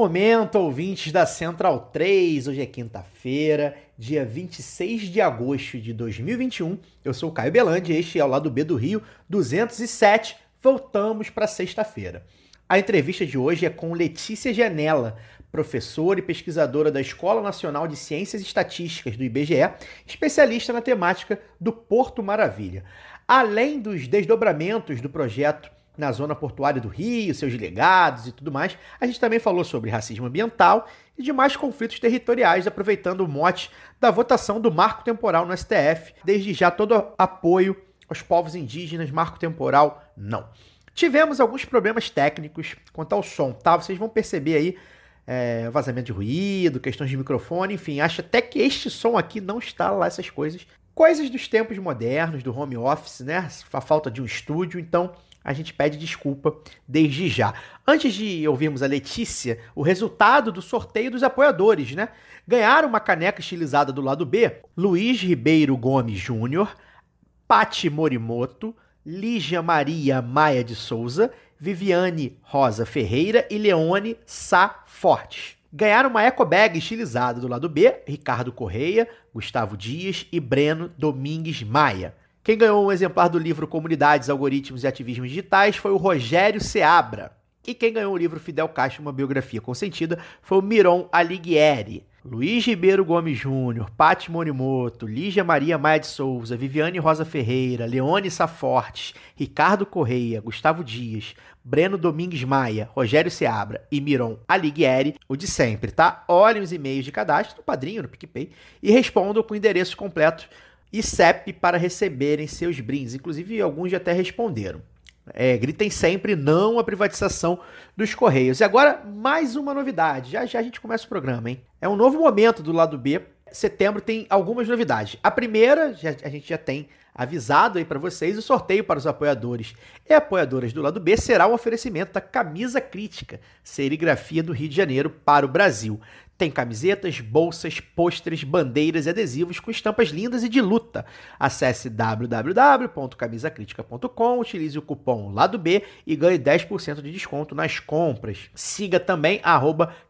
Momento, ouvintes da Central 3. Hoje é quinta-feira, dia 26 de agosto de 2021. Eu sou o Caio Belandi, este é o lado B do Rio 207. Voltamos para sexta-feira. A entrevista de hoje é com Letícia Janela, professora e pesquisadora da Escola Nacional de Ciências Estatísticas do IBGE, especialista na temática do Porto Maravilha. Além dos desdobramentos do projeto na zona portuária do Rio, seus legados e tudo mais, a gente também falou sobre racismo ambiental e demais conflitos territoriais, aproveitando o mote da votação do marco temporal no STF. Desde já, todo apoio aos povos indígenas, marco temporal, não. Tivemos alguns problemas técnicos quanto ao som, tá? Vocês vão perceber aí é, vazamento de ruído, questões de microfone, enfim, acho até que este som aqui não está lá, essas coisas. Coisas dos tempos modernos, do home office, né? A falta de um estúdio, então a gente pede desculpa desde já. Antes de ouvirmos a Letícia, o resultado do sorteio dos apoiadores, né? Ganharam uma caneca estilizada do lado B, Luiz Ribeiro Gomes Júnior, Pati Morimoto, Lígia Maria Maia de Souza, Viviane Rosa Ferreira e Leone Sá Fortes. Ganharam uma eco bag estilizada do lado B, Ricardo Correia, Gustavo Dias e Breno Domingues Maia. Quem ganhou um exemplar do livro Comunidades, Algoritmos e Ativismos Digitais foi o Rogério Seabra. E quem ganhou o livro Fidel Castro, uma biografia consentida, foi o Miron Alighieri. Luiz Ribeiro Gomes Júnior, Pati Morimoto, Lígia Maria Maia de Souza, Viviane Rosa Ferreira, Leone Safortes, Ricardo Correia, Gustavo Dias, Breno Domingues Maia, Rogério Seabra e Miron Alighieri, o de sempre, tá? Olhem os e-mails de cadastro no Padrinho, no PicPay, e respondam com o endereço completo e CEP para receberem seus brindes. Inclusive, alguns já até responderam. É, gritem sempre não à privatização dos Correios. E agora, mais uma novidade. Já já a gente começa o programa, hein? É um novo momento do lado B. Setembro tem algumas novidades. A primeira, já, a gente já tem avisado aí para vocês, o sorteio para os apoiadores e apoiadoras do lado B será um oferecimento da Camisa Crítica, serigrafia do Rio de Janeiro para o Brasil. Tem camisetas, bolsas, pôsteres, bandeiras e adesivos com estampas lindas e de luta. Acesse www.camisacritica.com, utilize o cupom Lado B e ganhe 10% de desconto nas compras. Siga também a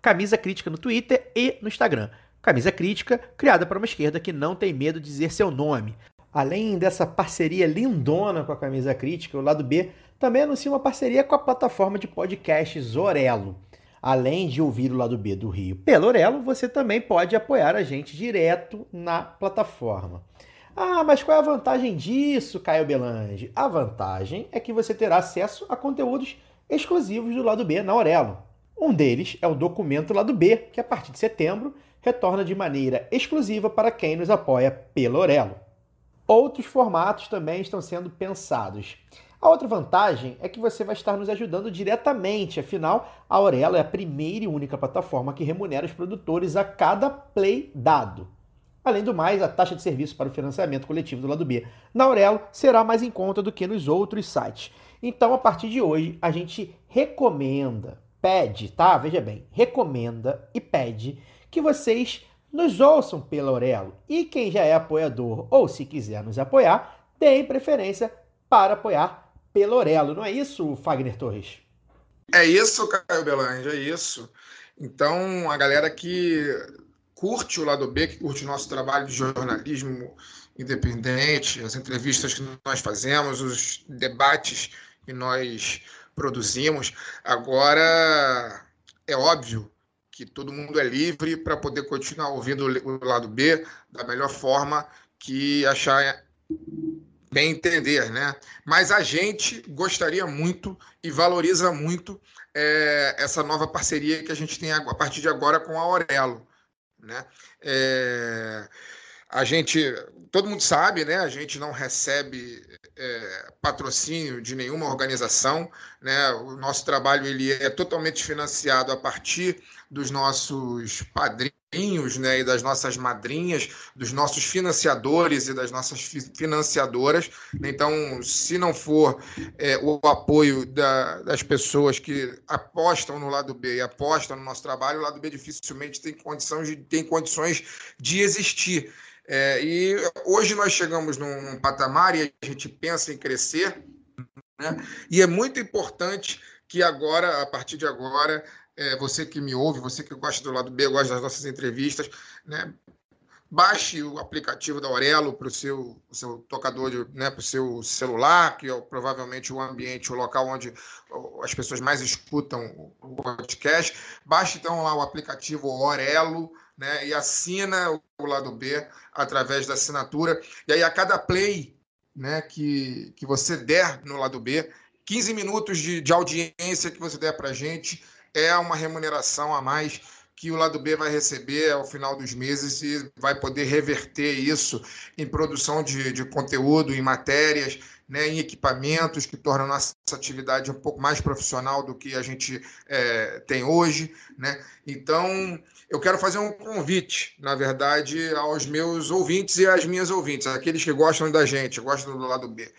Camisa Crítica no Twitter e no Instagram. Camisa Crítica, criada para uma esquerda que não tem medo de dizer seu nome. Além dessa parceria lindona com a Camisa Crítica, o Lado B também anuncia uma parceria com a plataforma de podcasts Orelo. Além de ouvir o lado B do Rio pelo Orelo, você também pode apoiar a gente direto na plataforma. Ah, mas qual é a vantagem disso, Caio Belange? A vantagem é que você terá acesso a conteúdos exclusivos do lado B na Orelo. Um deles é o documento lado B, que a partir de setembro retorna de maneira exclusiva para quem nos apoia pelo Orelo. Outros formatos também estão sendo pensados. A outra vantagem é que você vai estar nos ajudando diretamente, afinal, a Aurelo é a primeira e única plataforma que remunera os produtores a cada play dado. Além do mais, a taxa de serviço para o financiamento coletivo do lado B na Aurelo será mais em conta do que nos outros sites. Então, a partir de hoje, a gente recomenda, pede, tá? Veja bem, recomenda e pede que vocês nos ouçam pela Aurelo. E quem já é apoiador ou se quiser nos apoiar, deem preferência para apoiar Pelorelo, não é isso, Fagner Torres? É isso, Caio Belange, é isso. Então, a galera que curte o lado B, que curte o nosso trabalho de jornalismo independente, as entrevistas que nós fazemos, os debates que nós produzimos, agora é óbvio que todo mundo é livre para poder continuar ouvindo o lado B da melhor forma que achar bem entender, né? Mas a gente gostaria muito e valoriza muito é, essa nova parceria que a gente tem a partir de agora com a Aurelo, né? É, a gente, todo mundo sabe, né? A gente não recebe é, patrocínio de nenhuma organização, né? O nosso trabalho ele é totalmente financiado a partir dos nossos padrinhos, né? E das nossas madrinhas, dos nossos financiadores e das nossas financiadoras. Então, se não for é, o apoio da, das pessoas que apostam no lado B e apostam no nosso trabalho, o lado B dificilmente tem condições de, tem condições de existir. É, e hoje nós chegamos num, num, patamar e a gente pensa em crescer, né? e é muito importante que agora, a partir de agora, é, você que me ouve, você que gosta do lado B, gosta das nossas entrevistas, né? baixe o aplicativo da Aurelo para o seu, seu tocador, né, para o seu celular, que é provavelmente o ambiente, o local onde as pessoas mais escutam o podcast. Baixe então lá o aplicativo Aurelo, né, e assina o lado B através da assinatura. E aí, a cada play né, que, que você der no lado B, 15 minutos de, de audiência que você der para a gente é uma remuneração a mais que o lado B vai receber ao final dos meses e vai poder reverter isso em produção de, de conteúdo, em matérias, né, em equipamentos que tornam nossa atividade um pouco mais profissional do que a gente é, tem hoje. Né? Então, eu quero fazer um convite, na verdade, aos meus ouvintes e às minhas ouvintes, aqueles que gostam da gente, gostam do lado B.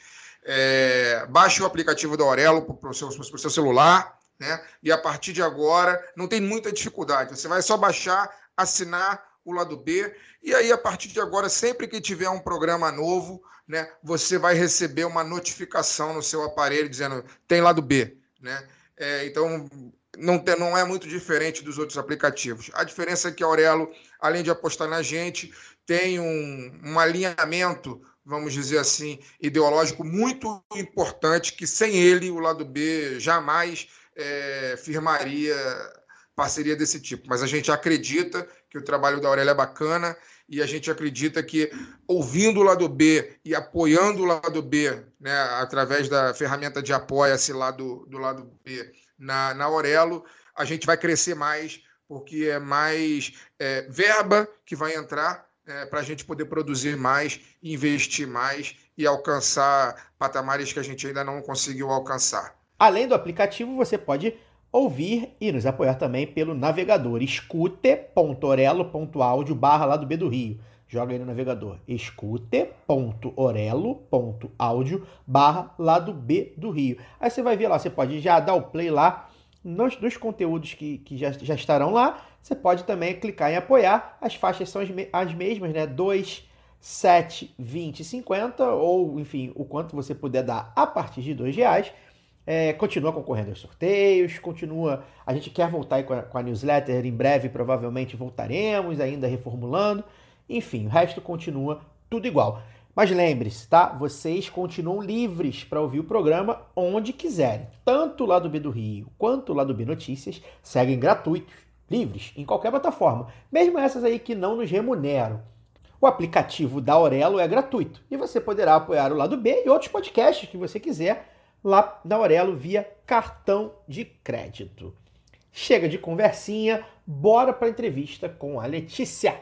É, baixe o aplicativo da Aurelo para o seu, seu, celular, né? E a partir de agora não tem muita dificuldade. Você vai só baixar, assinar o lado B, e aí a partir de agora, sempre que tiver um programa novo, né, você vai receber uma notificação no seu aparelho dizendo tem lado B, né? É, então não, tem, não é muito diferente dos outros aplicativos. A diferença é que a Aurelo, além de apostar na gente, tem um, um alinhamento, vamos dizer assim, ideológico muito importante, que sem ele o lado B jamais é, firmaria parceria desse tipo. Mas a gente acredita que o trabalho da Aurélia é bacana e a gente acredita que ouvindo o lado B e apoiando o lado B, né, através da ferramenta de apoia-se lá do, do lado B, na, na Aurelo, a gente vai crescer mais, porque é mais é, verba que vai entrar é, para a gente poder produzir mais, investir mais e alcançar patamares que a gente ainda não conseguiu alcançar. Além do aplicativo, você pode ouvir e nos apoiar também pelo navegador escute.orelo.audio barra lá do B do Rio. Joga aí no navegador escute.orelo.audio barra lado B do Rio. Aí você vai ver lá, você pode já dar o play lá nos, nos conteúdos que, que já, já estarão lá. Você pode também clicar em apoiar. As faixas são as, as mesmas, né? 2, 7, 20 50, ou enfim, o quanto você puder dar a partir de R$ reais. É, continua concorrendo aos sorteios, continua. A gente quer voltar com a, com a newsletter em breve, provavelmente voltaremos, ainda reformulando. Enfim, o resto continua tudo igual. Mas lembre-se, tá? Vocês continuam livres para ouvir o programa onde quiserem. Tanto lá do B do Rio quanto lá do B Notícias seguem gratuitos, livres, em qualquer plataforma, mesmo essas aí que não nos remuneram. O aplicativo da Aurelo é gratuito e você poderá apoiar o lado B e outros podcasts que você quiser lá na Aurelo via cartão de crédito. Chega de conversinha, bora para a entrevista com a Letícia.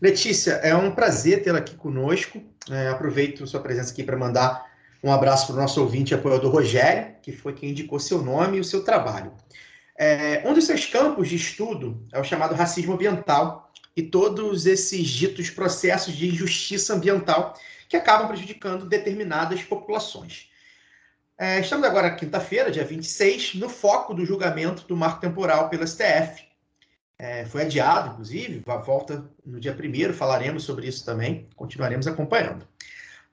Letícia, é um prazer tê-la aqui conosco. É, aproveito sua presença aqui para mandar um abraço para o nosso ouvinte e apoiador Rogério, que foi quem indicou seu nome e o seu trabalho. É, um dos seus campos de estudo é o chamado racismo ambiental e todos esses ditos processos de injustiça ambiental que acabam prejudicando determinadas populações. É, estamos agora quinta-feira, dia 26, no foco do julgamento do marco temporal pelo STF, é, foi adiado, inclusive, volta no dia primeiro, falaremos sobre isso também, continuaremos acompanhando.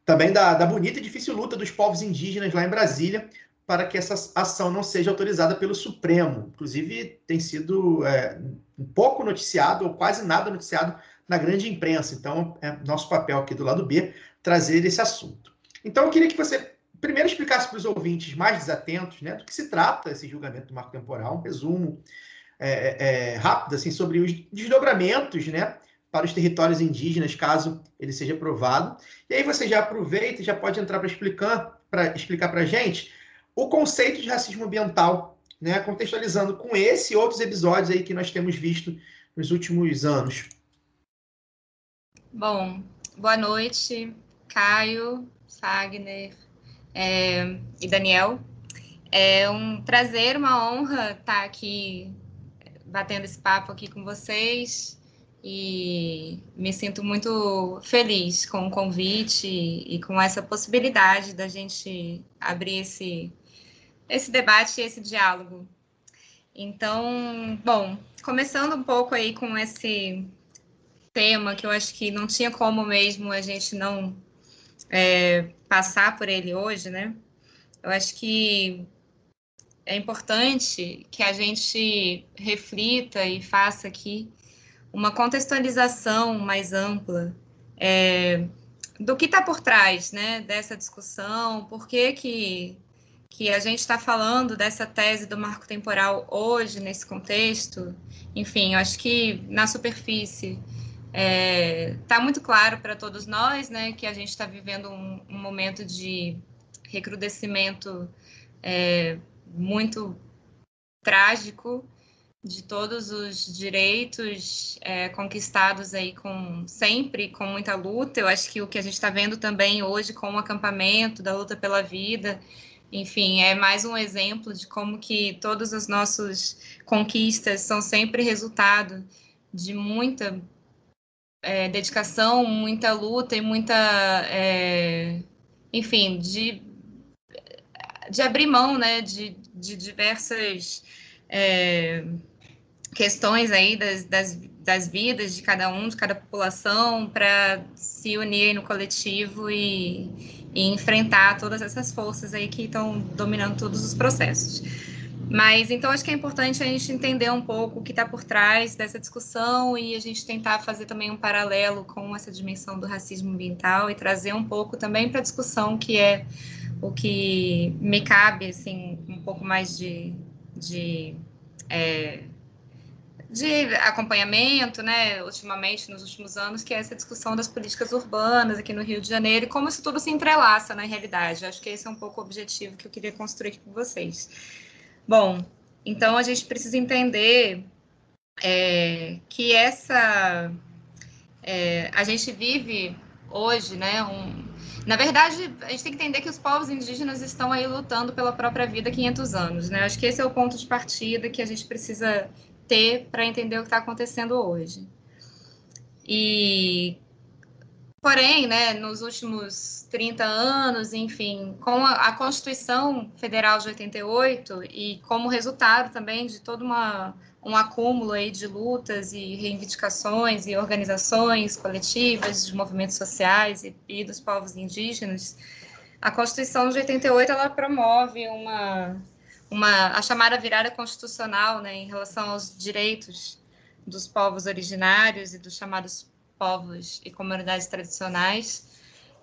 Também da, da bonita e difícil luta dos povos indígenas lá em Brasília para que essa ação não seja autorizada pelo Supremo. Inclusive, tem sido é, um pouco noticiado, ou quase nada noticiado, na grande imprensa. Então, é nosso papel aqui do lado B trazer esse assunto. Então, eu queria que você primeiro explicasse para os ouvintes mais desatentos né, do que se trata esse julgamento do marco temporal, um resumo é, é, rápido assim, sobre os desdobramentos né, para os territórios indígenas, caso ele seja aprovado. E aí você já aproveita e já pode entrar para explicar para explicar a gente o conceito de racismo ambiental, né, contextualizando com esse e outros episódios aí que nós temos visto nos últimos anos. Bom, boa noite, Caio, Fagner é, e Daniel. É um prazer, uma honra estar aqui batendo esse papo aqui com vocês e me sinto muito feliz com o convite e com essa possibilidade da gente abrir esse, esse debate e esse diálogo. Então, bom, começando um pouco aí com esse tema que eu acho que não tinha como mesmo a gente não é, passar por ele hoje, né? Eu acho que é importante que a gente reflita e faça aqui uma contextualização mais ampla é, do que está por trás né, dessa discussão, por que, que, que a gente está falando dessa tese do marco temporal hoje, nesse contexto. Enfim, eu acho que na superfície está é, tá muito claro para todos nós né, que a gente está vivendo um, um, momento de recrudescimento é, muito trágico de todos os direitos é, conquistados aí com sempre com muita luta. Eu acho que o que a gente está vendo também hoje com o acampamento da luta pela vida, enfim, é mais um exemplo de como que todas as nossas conquistas são sempre resultado de muita é, dedicação, muita luta e muita, é, enfim, de, de abrir mão, né, de, de diversas é, questões aí das, das, das, vidas de cada um, de cada população, para se unir no coletivo e, e, enfrentar todas essas forças aí que estão dominando todos os processos. Mas então acho que é importante a gente entender um pouco o que está por trás dessa discussão e a gente tentar fazer também um paralelo com essa dimensão do racismo ambiental e trazer um pouco também para a discussão que é o que me cabe assim um pouco mais de, de é, de acompanhamento, né, ultimamente, nos últimos anos, que é essa discussão das políticas urbanas aqui no Rio de Janeiro e como isso tudo se entrelaça na realidade. Acho que esse é um pouco o objetivo que eu queria construir aqui com vocês. Bom, então a gente precisa entender é, que essa. É, a gente vive hoje, né, um, na verdade, a gente tem que entender que os povos indígenas estão aí lutando pela própria vida há 500 anos, né? Acho que esse é o ponto de partida que a gente precisa ter para entender o que está acontecendo hoje. E, porém, né, nos últimos 30 anos, enfim, com a, a Constituição Federal de 88 e como resultado também de todo uma, um acúmulo aí de lutas e reivindicações e organizações coletivas de movimentos sociais e, e dos povos indígenas, a Constituição de 88 ela promove uma uma, a chamada virada constitucional né, em relação aos direitos dos povos originários e dos chamados povos e comunidades tradicionais,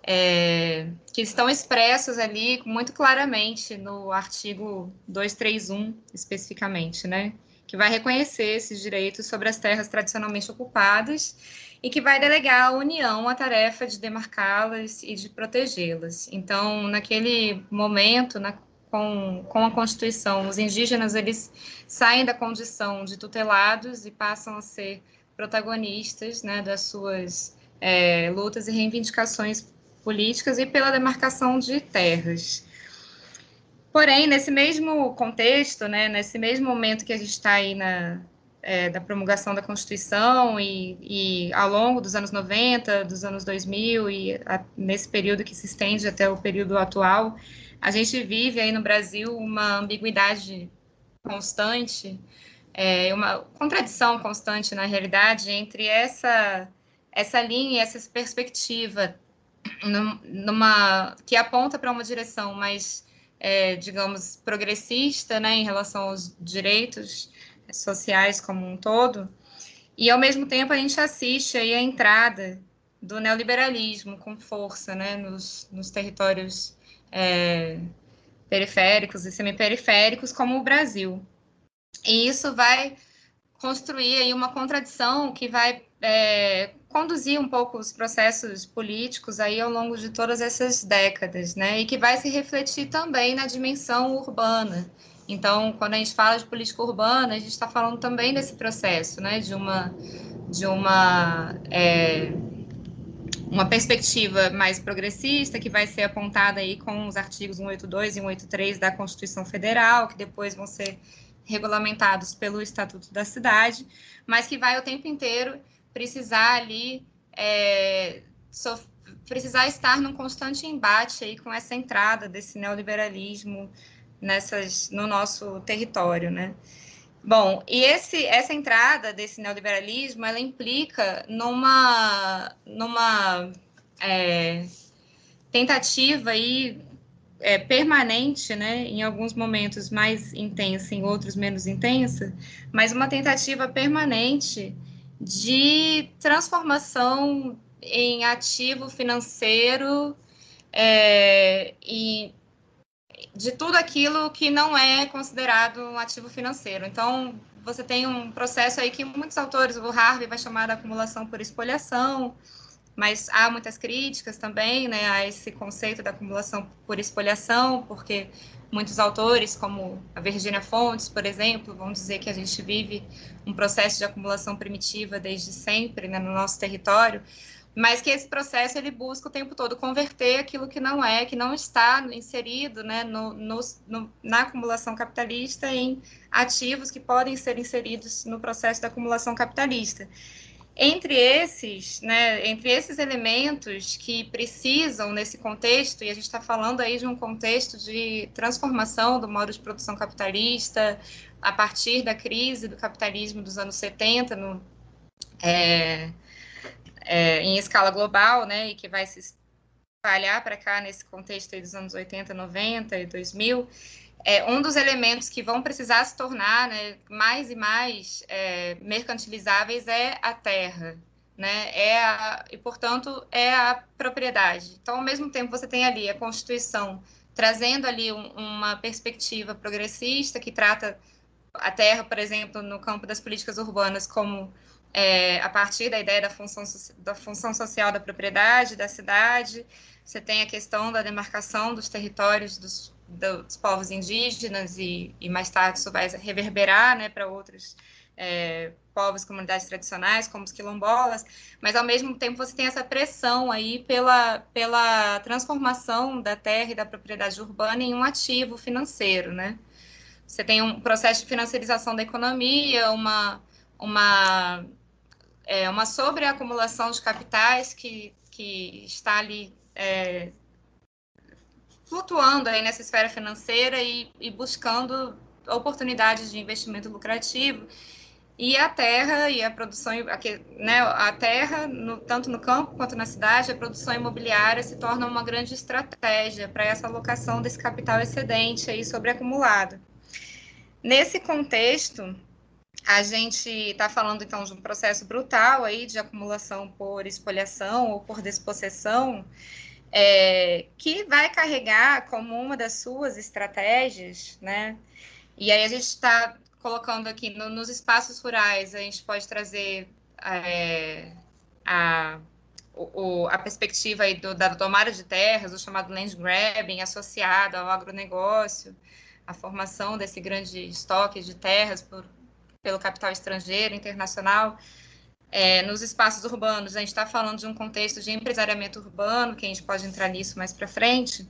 é, que estão expressos ali muito claramente no artigo 231, especificamente, né, que vai reconhecer esses direitos sobre as terras tradicionalmente ocupadas e que vai delegar à União a tarefa de demarcá-las e de protegê-las. Então, naquele momento, na com, com a Constituição, os indígenas eles saem da condição de tutelados e passam a ser protagonistas né, das suas é, lutas e reivindicações políticas e pela demarcação de terras. Porém, nesse mesmo contexto, né, nesse mesmo momento que a gente está aí na, é, da promulgação da Constituição e, e, ao longo dos anos 90, dos anos 2000 e a, nesse período que se estende até o período atual, a gente vive aí no Brasil uma ambiguidade constante, é, uma contradição constante na realidade entre essa essa linha, essa perspectiva numa que aponta para uma direção mais, é, digamos, progressista, né, em relação aos direitos sociais como um todo, e ao mesmo tempo a gente assiste aí a entrada do neoliberalismo com força, né, nos, nos territórios é, periféricos e semiperiféricos, como o Brasil. E isso vai construir aí uma contradição que vai é, conduzir um pouco os processos políticos aí ao longo de todas essas décadas, né? E que vai se refletir também na dimensão urbana. Então, quando a gente fala de política urbana, a gente está falando também desse processo, né? De uma de uma é, uma perspectiva mais progressista que vai ser apontada aí com os artigos 182 e 183 da Constituição Federal, que depois vão ser regulamentados pelo Estatuto da Cidade, mas que vai o tempo inteiro precisar ali é, so, precisar estar num constante embate aí com essa entrada desse neoliberalismo nessas no nosso território, né? Bom, e esse, essa entrada desse neoliberalismo, ela implica numa, numa é, tentativa aí, é, permanente, né, em alguns momentos mais intensa, em outros menos intensa, mas uma tentativa permanente de transformação em ativo financeiro é, e de tudo aquilo que não é considerado um ativo financeiro. Então, você tem um processo aí que muitos autores, o Harvey vai chamar de acumulação por espoliação, mas há muitas críticas também né, a esse conceito da acumulação por espoliação, porque muitos autores, como a Virginia Fontes, por exemplo, vão dizer que a gente vive um processo de acumulação primitiva desde sempre né, no nosso território, mas que esse processo ele busca o tempo todo converter aquilo que não é, que não está inserido né, no, no, no, na acumulação capitalista em ativos que podem ser inseridos no processo da acumulação capitalista. Entre esses, né, entre esses elementos que precisam nesse contexto, e a gente está falando aí de um contexto de transformação do modo de produção capitalista a partir da crise do capitalismo dos anos 70, no, é, é, em escala global, né, e que vai se espalhar para cá nesse contexto dos anos 80, 90 e 2000, é, um dos elementos que vão precisar se tornar né, mais e mais é, mercantilizáveis é a terra, né? É a, e, portanto, é a propriedade. Então, ao mesmo tempo, você tem ali a Constituição trazendo ali um, uma perspectiva progressista que trata a terra, por exemplo, no campo das políticas urbanas como é, a partir da ideia da função, da função social da propriedade, da cidade. Você tem a questão da demarcação dos territórios dos, dos povos indígenas e, e, mais tarde isso vai reverberar né, para outros é, povos, comunidades tradicionais, como os quilombolas, mas ao mesmo tempo você tem essa pressão aí pela, pela transformação da terra e da propriedade urbana em um ativo financeiro, né? Você tem um processo de financiarização da economia, uma, uma é, uma sobreacumulação de capitais que, que está ali é, flutuando aí nessa esfera financeira e, e buscando oportunidades de investimento lucrativo e a terra e a produção, né, a terra, no, tanto no campo quanto na cidade, a produção imobiliária se torna uma grande estratégia para essa alocação desse capital excedente aí sobreacumulado. Nesse contexto, a gente está falando então de um processo brutal aí de acumulação por espoliação ou por despossessão, é, que vai carregar como uma das suas estratégias, né? E aí a gente está colocando aqui no, nos espaços rurais, a gente pode trazer é, a, o, a perspectiva aí do, da tomada de terras, o chamado land grabbing, associado ao agronegócio, a formação desse grande estoque de terras por pelo capital estrangeiro, internacional. É, nos espaços urbanos, a gente está falando de um contexto de empresariamento urbano, que a gente pode entrar nisso mais para frente,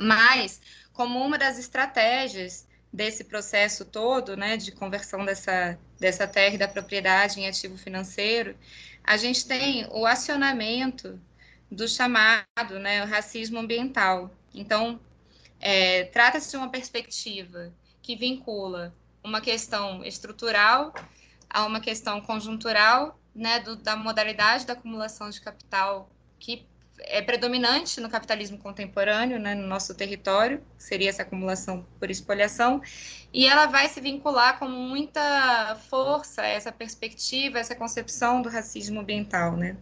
mas como uma das estratégias desse processo todo, né, de conversão dessa, dessa terra e da propriedade em ativo financeiro, a gente tem o acionamento do chamado né, racismo ambiental. Então, é, trata-se de uma perspectiva que vincula uma questão estrutural a uma questão conjuntural, né, do, da modalidade da acumulação de capital que é predominante no capitalismo contemporâneo, né, no nosso território, seria essa acumulação por espoliação, e ela vai se vincular com muita força essa perspectiva, essa concepção do racismo ambiental, né?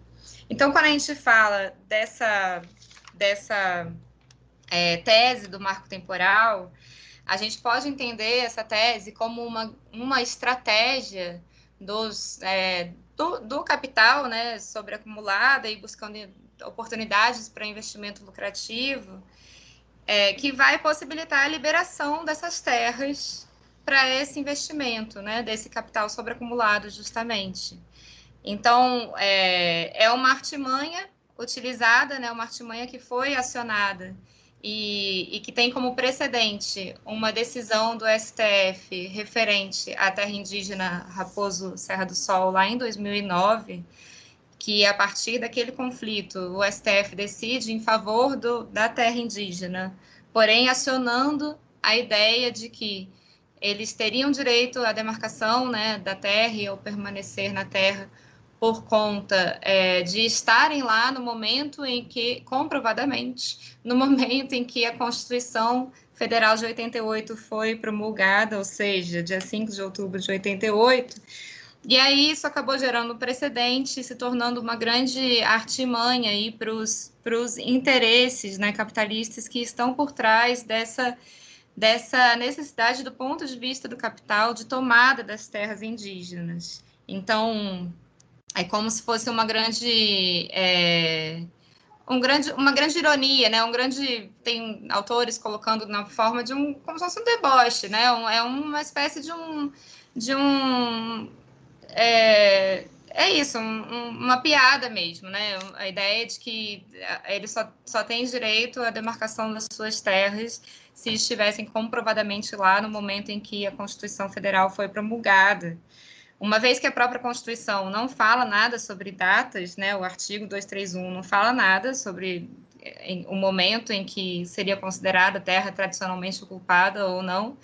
Então, quando a gente fala dessa dessa é, tese do marco temporal, a gente pode entender essa tese como uma, uma estratégia dos, é, do, do, capital né, sobreacumulada e buscando oportunidades para investimento lucrativo, é, que vai possibilitar a liberação dessas terras para esse investimento, né, desse capital sobreacumulado, justamente. Então, é, é uma artimanha utilizada, né, uma artimanha que foi acionada e, e, que tem como precedente uma decisão do STF referente à terra indígena Raposo Serra do Sol, lá em 2009, que a partir daquele conflito o STF decide em favor do, da terra indígena, porém acionando a ideia de que eles teriam direito à demarcação né, da terra ao permanecer na terra por conta é, de estarem lá no momento em que, comprovadamente, no momento em que a Constituição Federal de 88 foi promulgada, ou seja, dia 5 de outubro de 88. E aí isso acabou gerando precedente, se tornando uma grande artimanha para os interesses né, capitalistas que estão por trás dessa, dessa necessidade, do ponto de vista do capital, de tomada das terras indígenas. Então, é como se fosse uma grande é, um grande, uma grande ironia, né? Um grande tem autores colocando na forma de um como se fosse um deboche, né? Um, é uma espécie de um de um é, é isso, um, uma piada mesmo, né? A ideia de que ele só, só tem direito à demarcação das suas terras se estivessem comprovadamente lá no momento em que a Constituição Federal foi promulgada. Uma vez que a própria Constituição não fala nada sobre datas, né, o artigo 231 não fala nada sobre em, o momento em que seria considerada terra tradicionalmente ocupada ou não,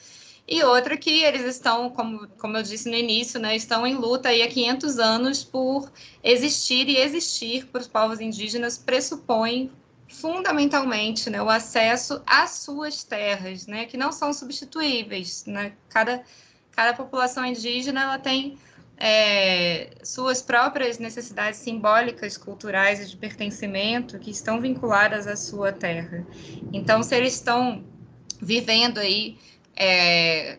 e outra que eles estão, como, como eu disse no início, né, estão em luta há 500 anos por existir e existir para os povos indígenas pressupõe fundamentalmente né, o acesso às suas terras, né, que não são substituíveis. Né? Cada cada população indígena ela tem é, suas próprias necessidades simbólicas, culturais e de pertencimento que estão vinculadas à sua terra. Então, se eles estão vivendo aí é,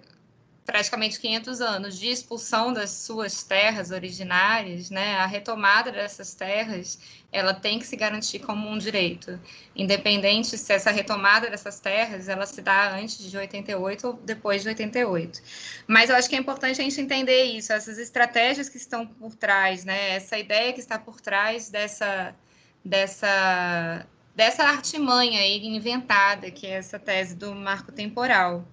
praticamente 500 anos de expulsão das suas terras originárias, né, a retomada dessas terras, ela tem que se garantir como um direito, independente se essa retomada dessas terras, ela se dá antes de 88 ou depois de 88. Mas eu acho que é importante a gente entender isso, essas estratégias que estão por trás, né, essa ideia que está por trás dessa dessa dessa artimanha aí inventada, que é essa tese do marco temporal.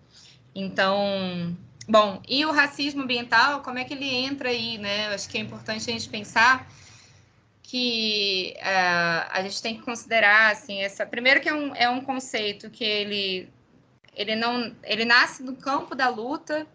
Então, Bom, e o racismo ambiental, como é que ele entra aí, né? Acho que é importante a gente pensar que uh, a gente tem que considerar, assim, essa... Primeiro que é um, é um conceito que ele, ele não... Ele nasce no campo da luta,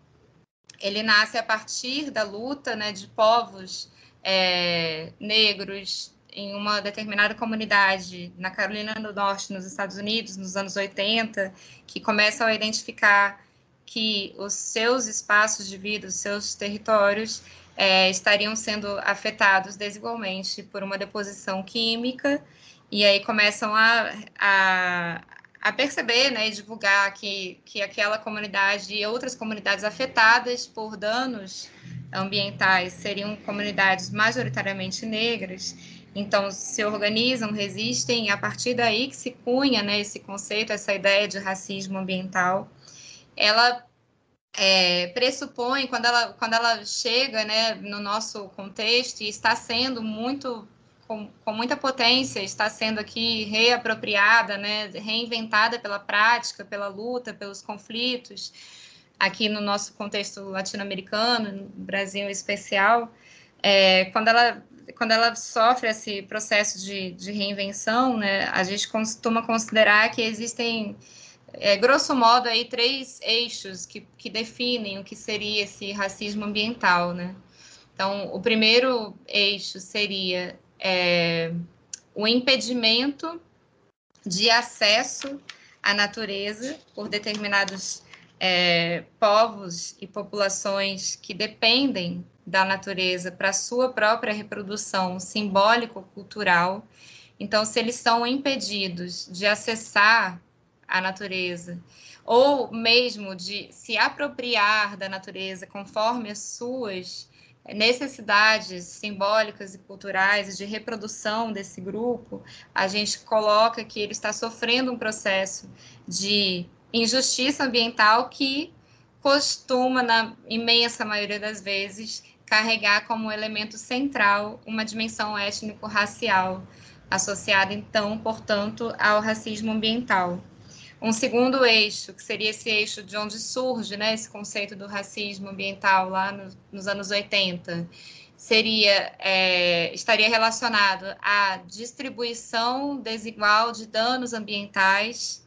ele nasce a partir da luta, né, de povos é, negros em uma determinada comunidade na Carolina do Norte, nos Estados Unidos, nos anos 80, que começam a identificar que os seus espaços de vida, os seus territórios, é, estariam sendo afetados desigualmente por uma deposição química, e aí começam a, a, a perceber né, e divulgar que, que aquela comunidade e outras comunidades afetadas por danos ambientais seriam comunidades majoritariamente negras, então se organizam, resistem, e a partir daí que se cunha né, esse conceito, essa ideia de racismo ambiental, ela é, pressupõe, quando ela, quando ela chega né, no nosso contexto e está sendo muito, com, com muita potência, está sendo aqui reapropriada, né, reinventada pela prática, pela luta, pelos conflitos, aqui no nosso contexto latino-americano, no Brasil em especial, é, quando, ela, quando ela sofre esse processo de, de reinvenção, né, a gente costuma considerar que existem é, grosso modo, aí, três eixos que, que definem o que seria esse racismo ambiental, né? Então, o primeiro eixo seria é, o impedimento de acesso à natureza por determinados é, povos e populações que dependem da natureza para sua própria reprodução simbólico-cultural. Então, se eles são impedidos de acessar a natureza, ou mesmo de se apropriar da natureza conforme as suas necessidades simbólicas e culturais de reprodução desse grupo, a gente coloca que ele está sofrendo um processo de injustiça ambiental que costuma, na imensa maioria das vezes, carregar como elemento central uma dimensão étnico-racial, associada, então, portanto, ao racismo ambiental. Um segundo eixo, que seria esse eixo de onde surge né, esse conceito do racismo ambiental lá no, nos anos 80, seria é, estaria relacionado à distribuição desigual de danos ambientais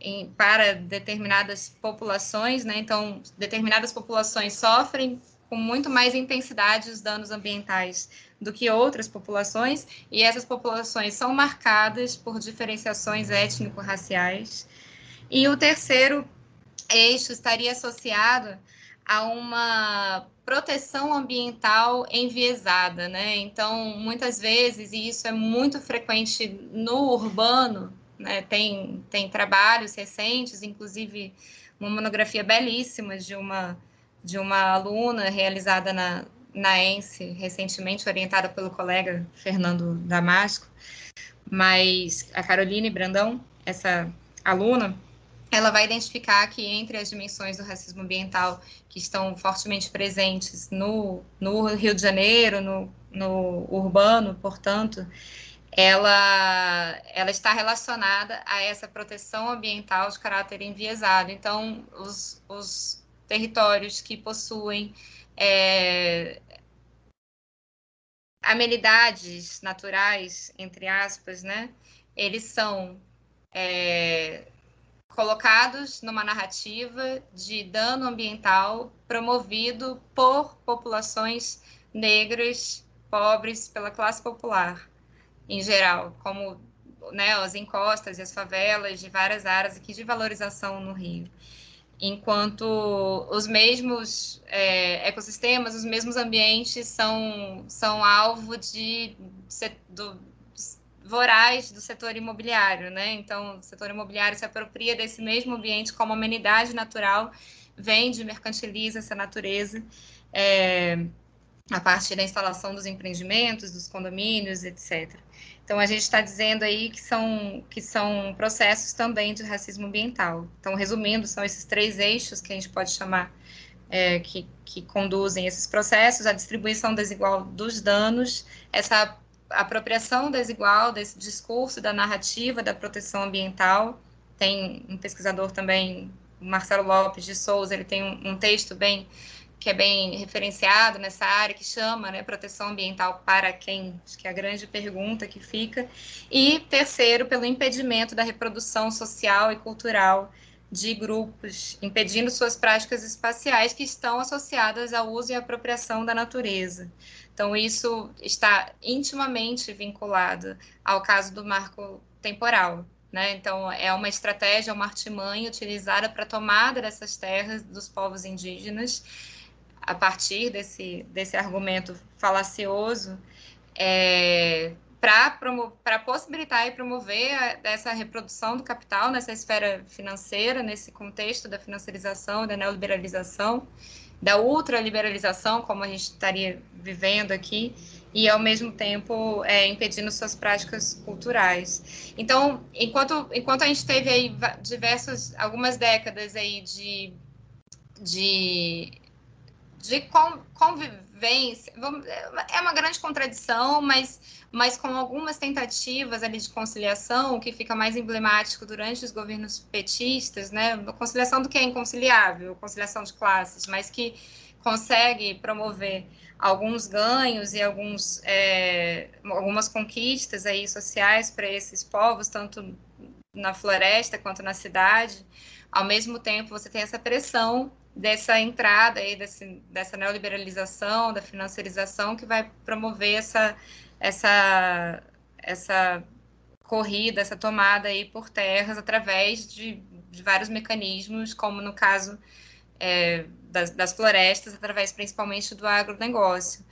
em, para determinadas populações, né? Então, determinadas populações sofrem com muito mais intensidade os danos ambientais do que outras populações, e essas populações são marcadas por diferenciações étnico-raciais. E o terceiro eixo estaria associado a uma proteção ambiental enviesada, né? Então, muitas vezes, e isso é muito frequente no urbano, né? tem, tem trabalhos recentes, inclusive uma monografia belíssima de uma de uma aluna realizada na, na ENSE, recentemente, orientada pelo colega Fernando Damasco, mas a Caroline Brandão, essa aluna, ela vai identificar que entre as dimensões do racismo ambiental que estão fortemente presentes no, no Rio de Janeiro, no, no urbano, portanto, ela, ela está relacionada a essa proteção ambiental de caráter enviesado. Então, os, os territórios que possuem é, amenidades naturais, entre aspas, né? Eles são é, colocados numa narrativa de dano ambiental promovido por populações negras, pobres, pela classe popular em geral, como né, as encostas e as favelas de várias áreas aqui de valorização no Rio enquanto os mesmos é, ecossistemas, os mesmos ambientes são, são alvo de, do, voraz do setor imobiliário, né? Então, o setor imobiliário se apropria desse mesmo ambiente como amenidade natural, vende, mercantiliza essa natureza é, a partir da instalação dos empreendimentos, dos condomínios, etc. Então, a gente está dizendo aí que são, que são processos também de racismo ambiental. Então, resumindo, são esses três eixos que a gente pode chamar é, que, que conduzem esses processos: a distribuição desigual dos danos, essa apropriação desigual desse discurso, da narrativa da proteção ambiental. Tem um pesquisador também, Marcelo Lopes de Souza, ele tem um, um texto bem que é bem referenciado nessa área, que chama né, proteção ambiental para quem? Acho que é a grande pergunta que fica. E terceiro, pelo impedimento da reprodução social e cultural de grupos, impedindo suas práticas espaciais que estão associadas ao uso e apropriação da natureza. Então, isso está intimamente vinculado ao caso do marco temporal. Né? Então, é uma estratégia, uma artimanha utilizada para a tomada dessas terras dos povos indígenas a partir desse, desse argumento falacioso, é, para possibilitar e promover a, essa reprodução do capital nessa esfera financeira, nesse contexto da financiarização, da neoliberalização, da ultraliberalização, como a gente estaria vivendo aqui, e ao mesmo tempo é, impedindo suas práticas culturais. Então, enquanto, enquanto a gente teve aí diversas, algumas décadas aí de, de de convivência. É uma grande contradição, mas, mas com algumas tentativas ali de conciliação, que fica mais emblemático durante os governos petistas, né? Conciliação do que é inconciliável, conciliação de classes, mas que consegue promover alguns ganhos e alguns, é, algumas conquistas aí sociais para esses povos, tanto na floresta quanto na cidade. Ao mesmo tempo, você tem essa pressão dessa entrada aí, desse, dessa neoliberalização, da financiarização, que vai promover essa, essa, essa corrida, essa tomada aí por terras através de, de vários mecanismos, como no caso é, das, das florestas, através principalmente do agronegócio.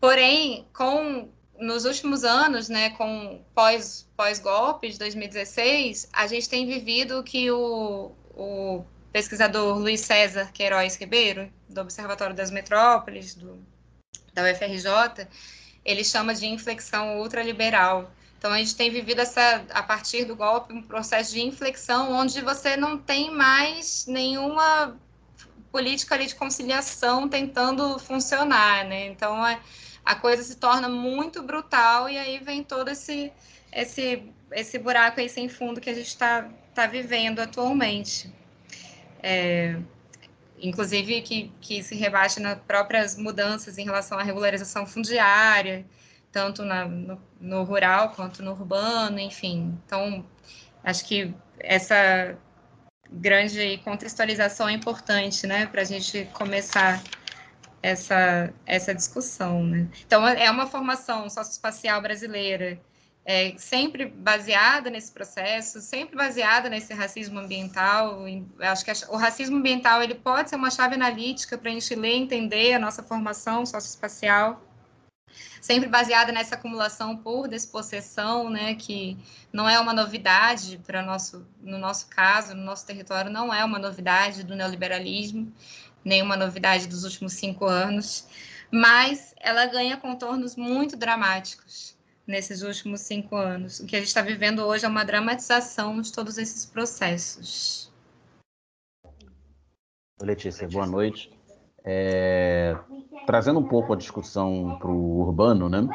Porém, com nos últimos anos, né, com pós, pós-golpe de 2016, a gente tem vivido que o, o pesquisador Luiz César Queiroz Ribeiro, do Observatório das Metrópoles, do, da UFRJ, ele chama de inflexão ultraliberal. Então, a gente tem vivido essa, a partir do golpe, um processo de inflexão onde você não tem mais nenhuma política ali de conciliação tentando funcionar, né? Então, é, a coisa se torna muito brutal e aí vem todo esse, esse, esse buraco aí sem fundo que a gente está tá vivendo atualmente. É, inclusive que, que se rebate nas próprias mudanças em relação à regularização fundiária, tanto na, no, no, rural quanto no urbano, enfim. Então, acho que essa grande contextualização é importante, né, para a gente começar essa, essa discussão. Né? Então, é uma formação socioespacial brasileira é, sempre baseada nesse processo, sempre baseada nesse racismo ambiental. Acho que o racismo ambiental ele pode ser uma chave analítica para a gente ler e entender a nossa formação socioespacial, sempre baseada nessa acumulação por despossessão, né, que não é uma novidade para nosso, no nosso caso, no nosso território, não é uma novidade do neoliberalismo nenhuma novidade dos últimos cinco anos, mas ela ganha contornos muito dramáticos nesses últimos cinco anos. O que a gente está vivendo hoje é uma dramatização de todos esses processos. Letícia, boa noite. É, trazendo um pouco a discussão para o urbano, né?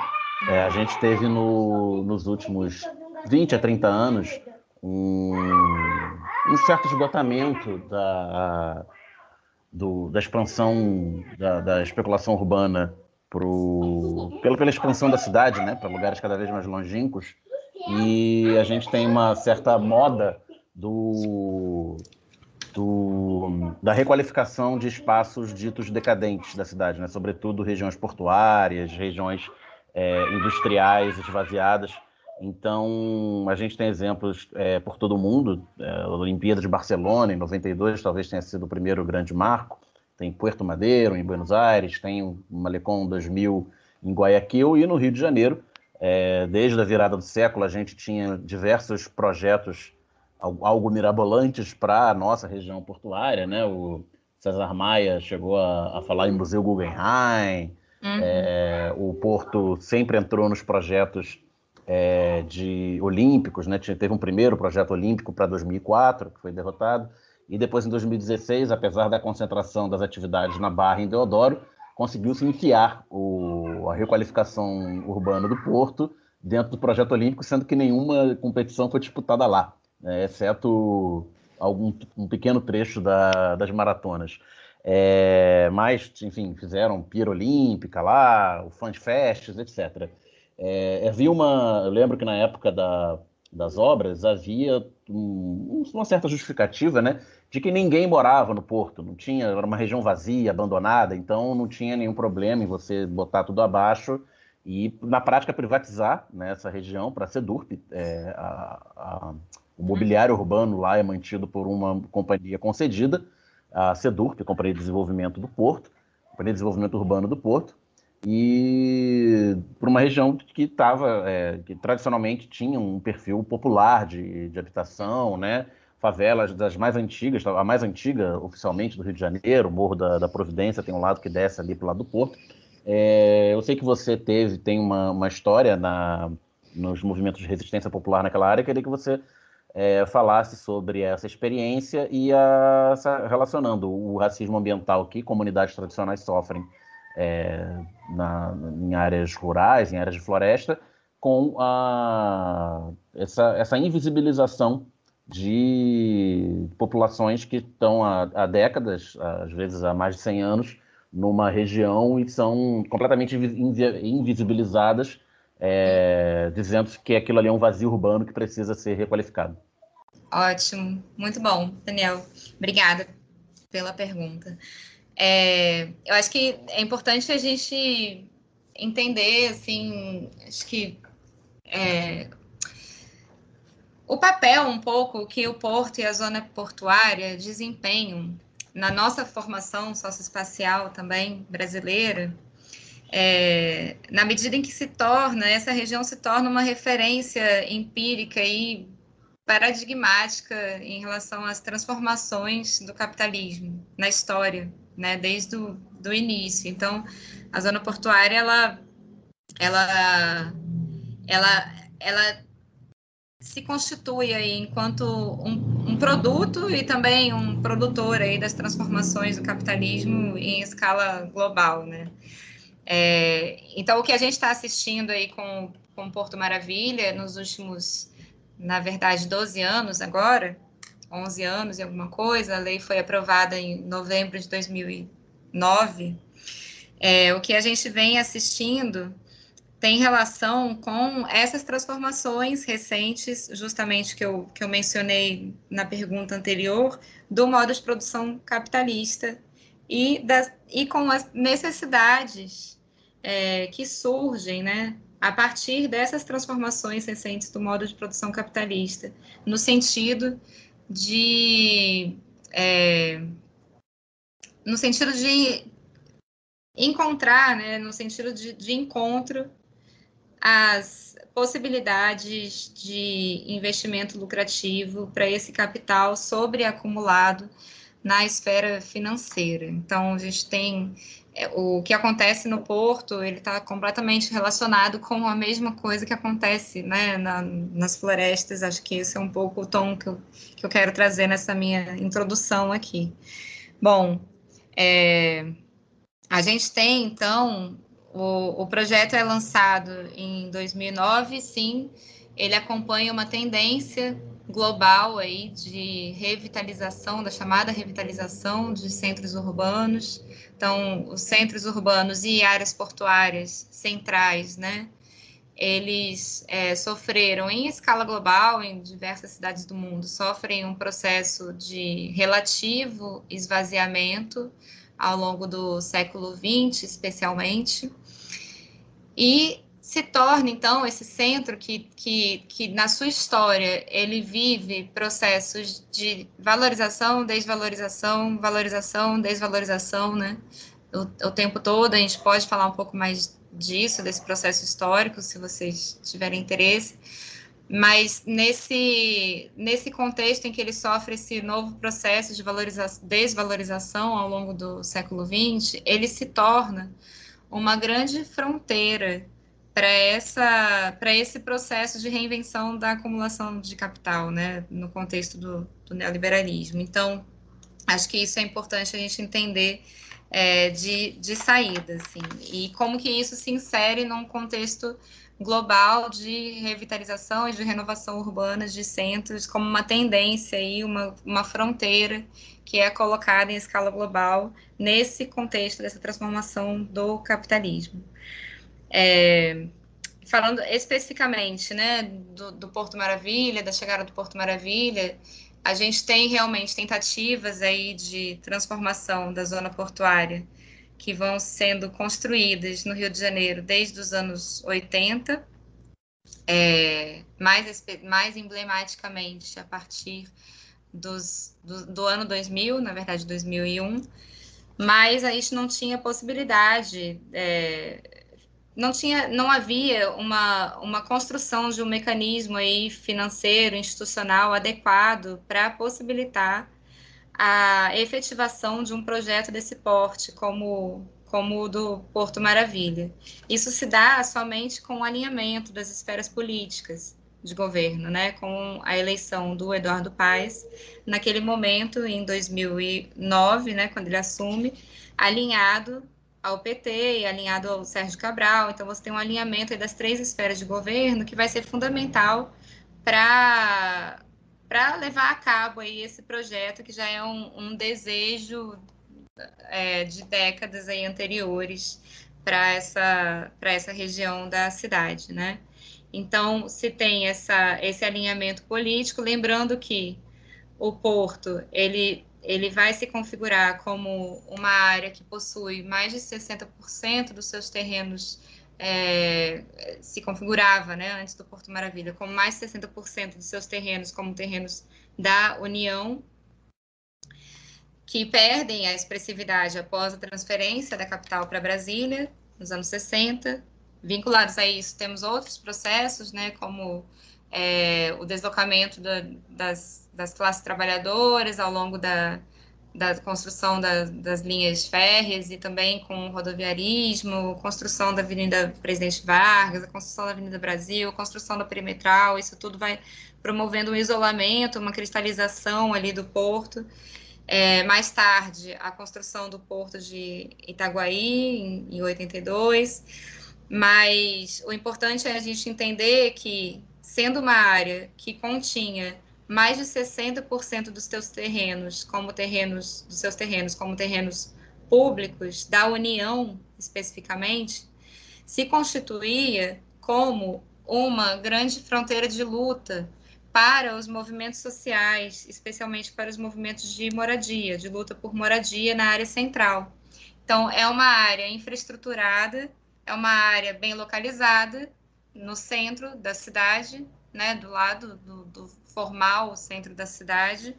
É, a gente teve no, nos últimos 20 a 30 anos um, um certo esgotamento da, do, da expansão da, da especulação urbana pro, pela, pela expansão da cidade, né, para lugares cada vez mais longínquos, e a gente tem uma certa moda do, do, da requalificação de espaços ditos decadentes da cidade, né, sobretudo regiões portuárias, regiões é, industriais esvaziadas. Então, a gente tem exemplos é, por todo o mundo. É, a Olimpíada de Barcelona, em 92, talvez tenha sido o primeiro grande marco. Tem Puerto Madeiro, em Buenos Aires, tem o Malecon 2000 em Guayaquil e no Rio de Janeiro. É, desde a virada do século, a gente tinha diversos projetos, algo mirabolantes para a nossa região portuária. Né? O César Maia chegou a, a falar em Museu Guggenheim. Uhum. É, o Porto sempre entrou nos projetos é, de olímpicos, né? Teve um primeiro projeto olímpico para 2004, que foi derrotado, e depois em 2016, apesar da concentração das atividades na Barra em Deodoro, conseguiu-se enfiar o, a requalificação urbana do Porto dentro do projeto olímpico, sendo que nenhuma competição foi disputada lá, né? exceto algum um pequeno trecho da, das maratonas. É, mas, enfim, fizeram Pira Olímpica lá, o Fun Fest, etc. É, havia uma. Eu lembro que na época da, das obras havia um, uma certa justificativa, né? De que ninguém morava no porto, não tinha, era uma região vazia, abandonada, então não tinha nenhum problema em você botar tudo abaixo e, na prática, privatizar né, essa região para a Sedurp. É, a, a, o mobiliário urbano lá é mantido por uma companhia concedida, a Sedurp, Companhia de Desenvolvimento do Porto, Companhia de Desenvolvimento Urbano do Porto, e para uma região que estava, é, que tradicionalmente tinha um perfil popular de, de habitação, né? Favelas das mais antigas, a mais antiga oficialmente do Rio de Janeiro, Morro da, da Providência, tem um lado que desce ali para o lado do Porto. É, eu sei que você teve, tem uma, uma história na, nos movimentos de resistência popular naquela área, queria que você é, falasse sobre essa experiência e a, relacionando o racismo ambiental que comunidades tradicionais sofrem é, na, em áreas rurais, em áreas de floresta, com a, essa, essa invisibilização de populações que estão há, há, décadas, às vezes há mais de 100 anos, numa região e são completamente invisibilizadas, é, dizendo que aquilo ali é um vazio urbano que precisa ser requalificado. Ótimo, muito bom, Daniel. Obrigada pela pergunta. É, eu acho que é importante a gente entender, assim, acho que é, o papel um pouco que o porto e a zona portuária desempenham na nossa formação socioespacial também brasileira, é, na medida em que se torna, essa região se torna uma referência empírica e paradigmática em relação às transformações do capitalismo na história, né, desde o do início. Então, a zona portuária, ela, ela, ela, ela se constitui aí enquanto um, um, produto e também um produtor aí das transformações do capitalismo em escala global, né? É, então, o que a gente está assistindo aí com, com Porto Maravilha nos últimos na verdade, 12 anos agora, 11 anos e alguma coisa, a lei foi aprovada em novembro de 2009. É, o que a gente vem assistindo tem relação com essas transformações recentes, justamente que eu, que eu mencionei na pergunta anterior, do modo de produção capitalista e, das, e com as necessidades é, que surgem, né, a partir dessas transformações recentes do modo de produção capitalista, no sentido de é, no sentido de encontrar, né, no sentido de, de encontro as possibilidades de investimento lucrativo para esse capital sobreacumulado na esfera financeira. Então, a gente tem é, o que acontece no porto, ele está completamente relacionado com a mesma coisa que acontece né, na, nas florestas. Acho que esse é um pouco o tom que eu, que eu quero trazer nessa minha introdução aqui. Bom, é, a gente tem, então, o, o projeto é lançado em 2009, sim, ele acompanha uma tendência global aí de revitalização, da chamada revitalização de centros urbanos. Então, os centros urbanos e áreas portuárias centrais, né? Eles é, sofreram em escala global, em diversas cidades do mundo, sofrem um processo de relativo esvaziamento ao longo do século XX, especialmente. E se torna, então, esse centro que, que, que, na sua história, ele vive processos de valorização, desvalorização, valorização, desvalorização, né? O, o tempo todo, a gente pode falar um pouco mais disso, desse processo histórico, se vocês tiverem interesse, mas nesse, nesse contexto em que ele sofre esse novo processo de desvalorização ao longo do século XX, ele se torna uma grande fronteira para essa para esse processo de reinvenção da acumulação de capital, né, no contexto do, do neoliberalismo. Então, acho que isso é importante a gente entender é, de, de saída, assim, e como que isso se insere num contexto global de revitalização e de renovação urbana de centros como uma tendência e uma, uma fronteira que é colocada em escala global nesse contexto dessa transformação do capitalismo. É, falando especificamente né, do, do, Porto Maravilha, da chegada do Porto Maravilha, a gente tem realmente tentativas aí de transformação da zona portuária que vão sendo construídas no Rio de Janeiro desde os anos 80, é, mais, mais emblematicamente a partir dos, do, do ano 2000, na verdade 2001, mas a gente não tinha possibilidade é, não tinha, não havia uma, uma construção de um mecanismo aí financeiro, institucional adequado para possibilitar a efetivação de um projeto desse porte, como, como o do Porto Maravilha. Isso se dá somente com o alinhamento das esferas políticas de governo, né, com a eleição do Eduardo Paes, naquele momento, em 2009, né, quando ele assume, alinhado ao PT e alinhado ao Sérgio Cabral. Então, você tem um alinhamento das três esferas de governo que vai ser fundamental para para levar a cabo aí esse projeto que já é um, um desejo é, de décadas aí anteriores para essa para essa região da cidade, né? Então se tem essa esse alinhamento político, lembrando que o porto ele ele vai se configurar como uma área que possui mais de 60% dos seus terrenos é, se configurava, né, antes do Porto Maravilha, como mais de 60% dos seus terrenos como terrenos da União, que perdem a expressividade após a transferência da capital para Brasília, nos anos 60. Vinculados a isso, temos outros processos, né, como é, o deslocamento da, das, das classes trabalhadoras ao longo da, da construção da, das linhas férreas e também com o rodoviarismo, construção da Avenida Presidente Vargas, a construção da Avenida Brasil, a construção da perimetral, isso tudo vai promovendo um isolamento, uma cristalização ali do porto. É, mais tarde, a construção do porto de Itaguaí, em, em 82. Mas o importante é a gente entender que, sendo uma área que continha mais de 60% dos seus terrenos como terrenos dos seus terrenos como terrenos públicos da União especificamente se constituía como uma grande fronteira de luta para os movimentos sociais, especialmente para os movimentos de moradia, de luta por moradia na área central. Então, é uma área infraestruturada, é uma área bem localizada, no centro da cidade, né, do lado do, do formal centro da cidade,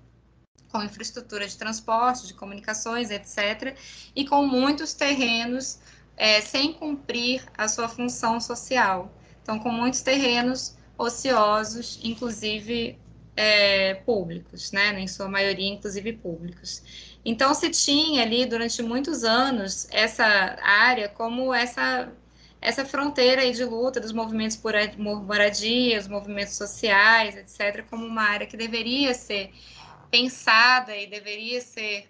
com infraestrutura de transporte, de comunicações, etc., e com muitos terrenos é, sem cumprir a sua função social. Então, com muitos terrenos ociosos, inclusive é, públicos, né? Em sua maioria, inclusive públicos. Então, se tinha ali durante muitos anos essa área como essa essa fronteira aí de luta dos movimentos por moradia, os movimentos sociais, etc., como uma área que deveria ser pensada e deveria ser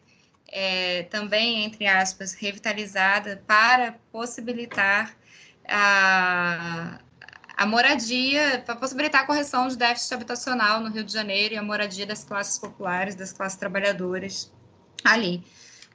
é, também, entre aspas, revitalizada para possibilitar a, a moradia, para possibilitar a correção de déficit habitacional no Rio de Janeiro e a moradia das classes populares, das classes trabalhadoras ali.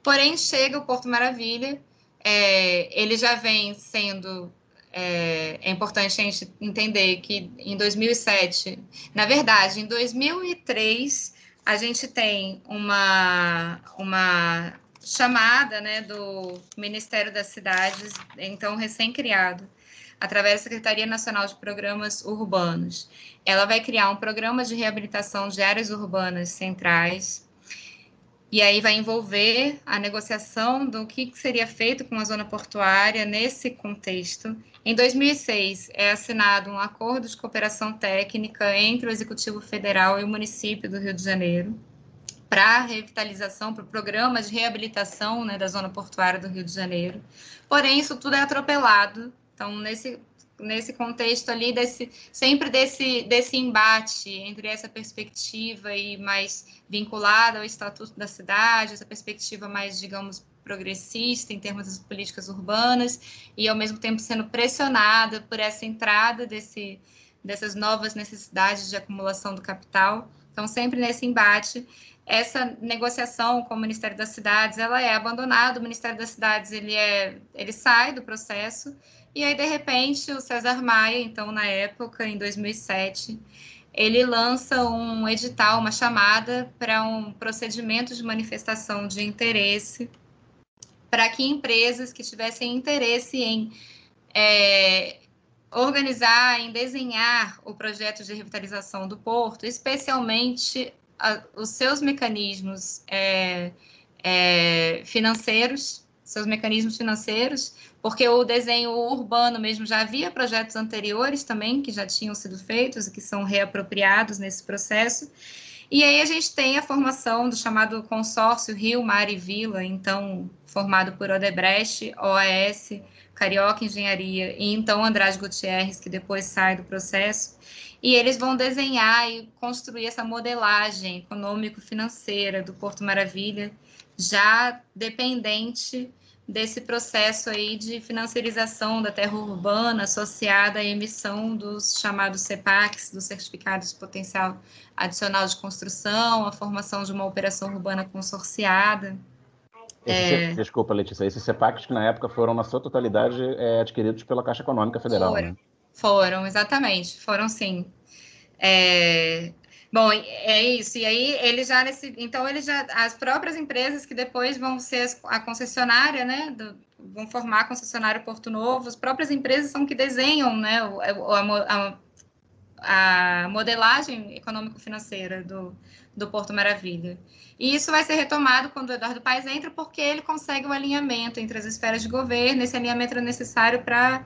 Porém, chega o Porto Maravilha, é, ele já vem sendo. É, é, importante a gente entender que em 2007, na verdade, em 2003, a gente tem uma, uma chamada né, do Ministério das Cidades, então recém-criado, através da Secretaria Nacional de Programas Urbanos. Ela vai criar um programa de reabilitação de áreas urbanas centrais, e aí vai envolver a negociação do que seria feito com a zona portuária nesse contexto. Em 2006, é assinado um acordo de cooperação técnica entre o Executivo Federal e o município do Rio de Janeiro para revitalização, para o programa de reabilitação né, da zona portuária do Rio de Janeiro. Porém, isso tudo é atropelado então, nesse, nesse contexto ali, desse, sempre desse, desse embate entre essa perspectiva e mais vinculada ao estatuto da cidade, essa perspectiva mais, digamos, progressista em termos das políticas urbanas, e ao mesmo tempo sendo pressionada por essa entrada desse, dessas novas necessidades de acumulação do capital. Então, sempre nesse embate, essa negociação com o Ministério das Cidades, ela é abandonada, o Ministério das Cidades, ele, é, ele sai do processo, e aí, de repente, o César Maia, então, na época, em 2007, ele lança um edital, uma chamada para um procedimento de manifestação de interesse para que empresas que tivessem interesse em é, organizar, em desenhar o projeto de revitalização do porto, especialmente a, os seus mecanismos é, é, financeiros, seus mecanismos financeiros, porque o desenho urbano mesmo já havia projetos anteriores também que já tinham sido feitos e que são reapropriados nesse processo. E aí a gente tem a formação do chamado consórcio Rio, Mar e Vila, então formado por Odebrecht, OAS, Carioca Engenharia e então Andrade Gutierrez, que depois sai do processo. E eles vão desenhar e construir essa modelagem econômico-financeira do Porto Maravilha, já dependente desse processo aí de financiarização da terra urbana associada à emissão dos chamados CEPACs, dos certificados de potencial adicional de construção, a formação de uma operação urbana consorciada. É... Desculpa, Letícia, esses CEPACs que na época foram, na sua totalidade, é, adquiridos pela Caixa Econômica Federal, foram, né? Foram, exatamente, foram sim. É, Bom, é isso. E aí ele já nesse, então ele já as próprias empresas que depois vão ser a concessionária, né, do, vão formar a concessionária Porto Novo, as próprias empresas são que desenham, né, o, a, a, a modelagem econômico-financeira do, do Porto Maravilha. E isso vai ser retomado quando o Eduardo Paes entra, porque ele consegue o alinhamento entre as esferas de governo, esse alinhamento é necessário para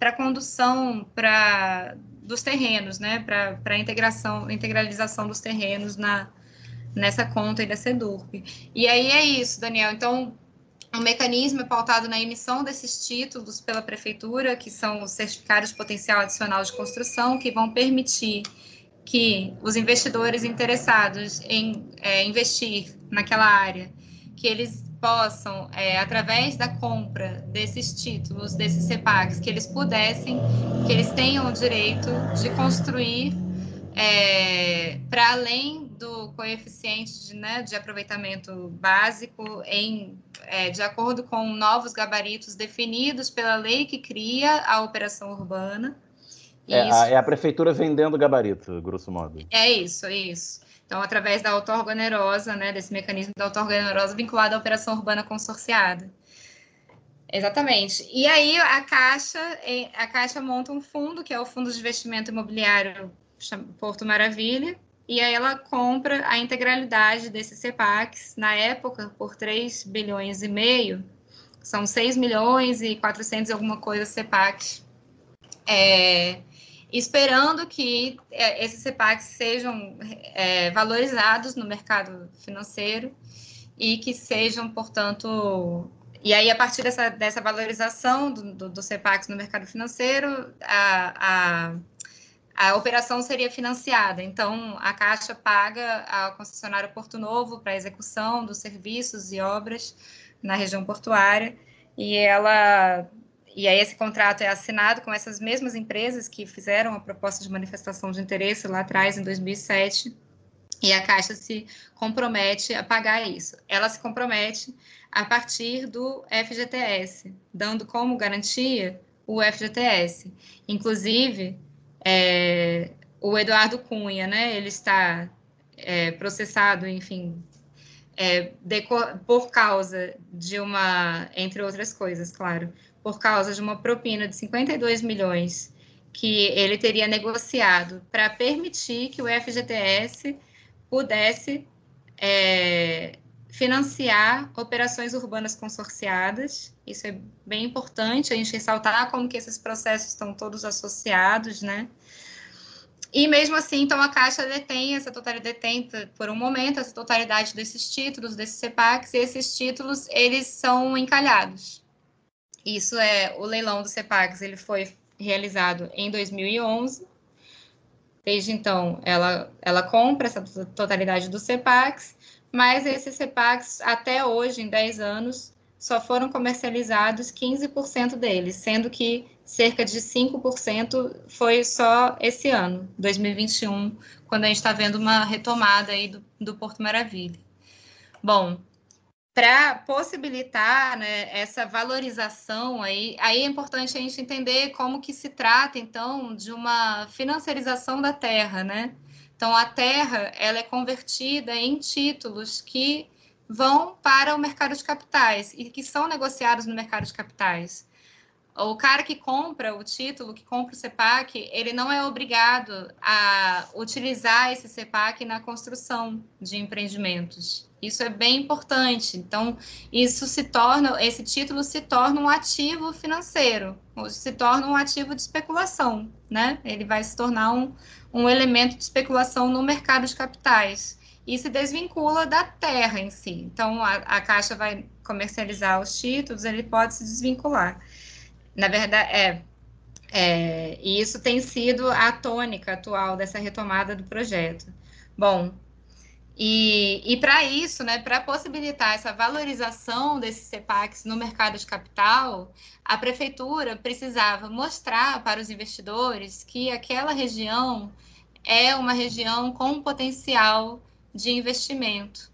a condução pra, dos terrenos, né? para a integração, integralização dos terrenos na, nessa conta e da SEDURP. E aí é isso, Daniel. Então, o mecanismo é pautado na emissão desses títulos pela prefeitura, que são os certificados de potencial adicional de construção, que vão permitir que os investidores interessados em é, investir naquela área, que eles possam, é, através da compra desses títulos, desses CEPACs, que eles pudessem, que eles tenham o direito de construir é, para além do coeficiente de, né, de aproveitamento básico, em, é, de acordo com novos gabaritos definidos pela lei que cria a operação urbana. É a, é a, prefeitura vendendo gabarito, grosso modo. É isso, é isso. Então, através da outorga onerosa, né, desse mecanismo da outorga onerosa vinculado à operação urbana consorciada. Exatamente. E aí a Caixa, a Caixa monta um fundo, que é o Fundo de Investimento Imobiliário Porto Maravilha, e aí ela compra a integralidade desses CEPACs, na época, por 3 bilhões e meio, são 6 milhões e 400 e alguma coisa CEPACs, é, esperando que é, esses CEPACs sejam é, valorizados no mercado financeiro e que sejam, portanto, e aí, a partir dessa, dessa valorização do, do, do no mercado financeiro, a, a a operação seria financiada. Então, a Caixa paga ao concessionário Porto Novo para a execução dos serviços e obras na região portuária, e ela e aí esse contrato é assinado com essas mesmas empresas que fizeram a proposta de manifestação de interesse lá atrás, em 2007, e a Caixa se compromete a pagar isso. Ela se compromete a partir do FGTS, dando como garantia o FGTS. Inclusive, é, o Eduardo Cunha, né? Ele está é, processado, enfim, é, por causa de uma, entre outras coisas, claro, por causa de uma propina de 52 milhões que ele teria negociado para permitir que o FGTS pudesse é, financiar operações urbanas consorciadas. Isso é bem importante a gente ressaltar como que esses processos estão todos associados, né? E mesmo assim, então a Caixa detém essa totalidade, detém por um momento essa totalidade desses títulos, desses CEPACs, e esses títulos, eles são encalhados. Isso é, o leilão dos CEPACs, ele foi realizado em 2011, Desde então, ela, ela compra essa totalidade dos CEPACs, mas esses CEPACs, até hoje, em 10 anos, só foram comercializados 15% deles, sendo que cerca de 5% foi só esse ano, 2021, quando a gente está vendo uma retomada aí do, do Porto Maravilha. Bom, para possibilitar né, essa valorização aí, aí é importante a gente entender como que se trata então de uma financiarização da terra, né? Então a terra ela é convertida em títulos que vão para o mercado de capitais e que são negociados no mercado de capitais. O cara que compra o título, que compra o CEPAC, ele não é obrigado a utilizar esse CEPAC na construção de empreendimentos. Isso é bem importante. Então, isso se torna, esse título se torna um ativo financeiro, se torna um ativo de especulação, né? Ele vai se tornar um, um elemento de especulação no mercado de capitais e se desvincula da terra em si. Então, a, a Caixa vai comercializar os títulos, ele pode se desvincular. Na verdade, é, é, e isso tem sido a tônica atual dessa retomada do projeto. Bom, e, e para isso, né, para possibilitar essa valorização desses CEPACs no mercado de capital, a prefeitura precisava mostrar para os investidores que aquela região é uma região com potencial de investimento.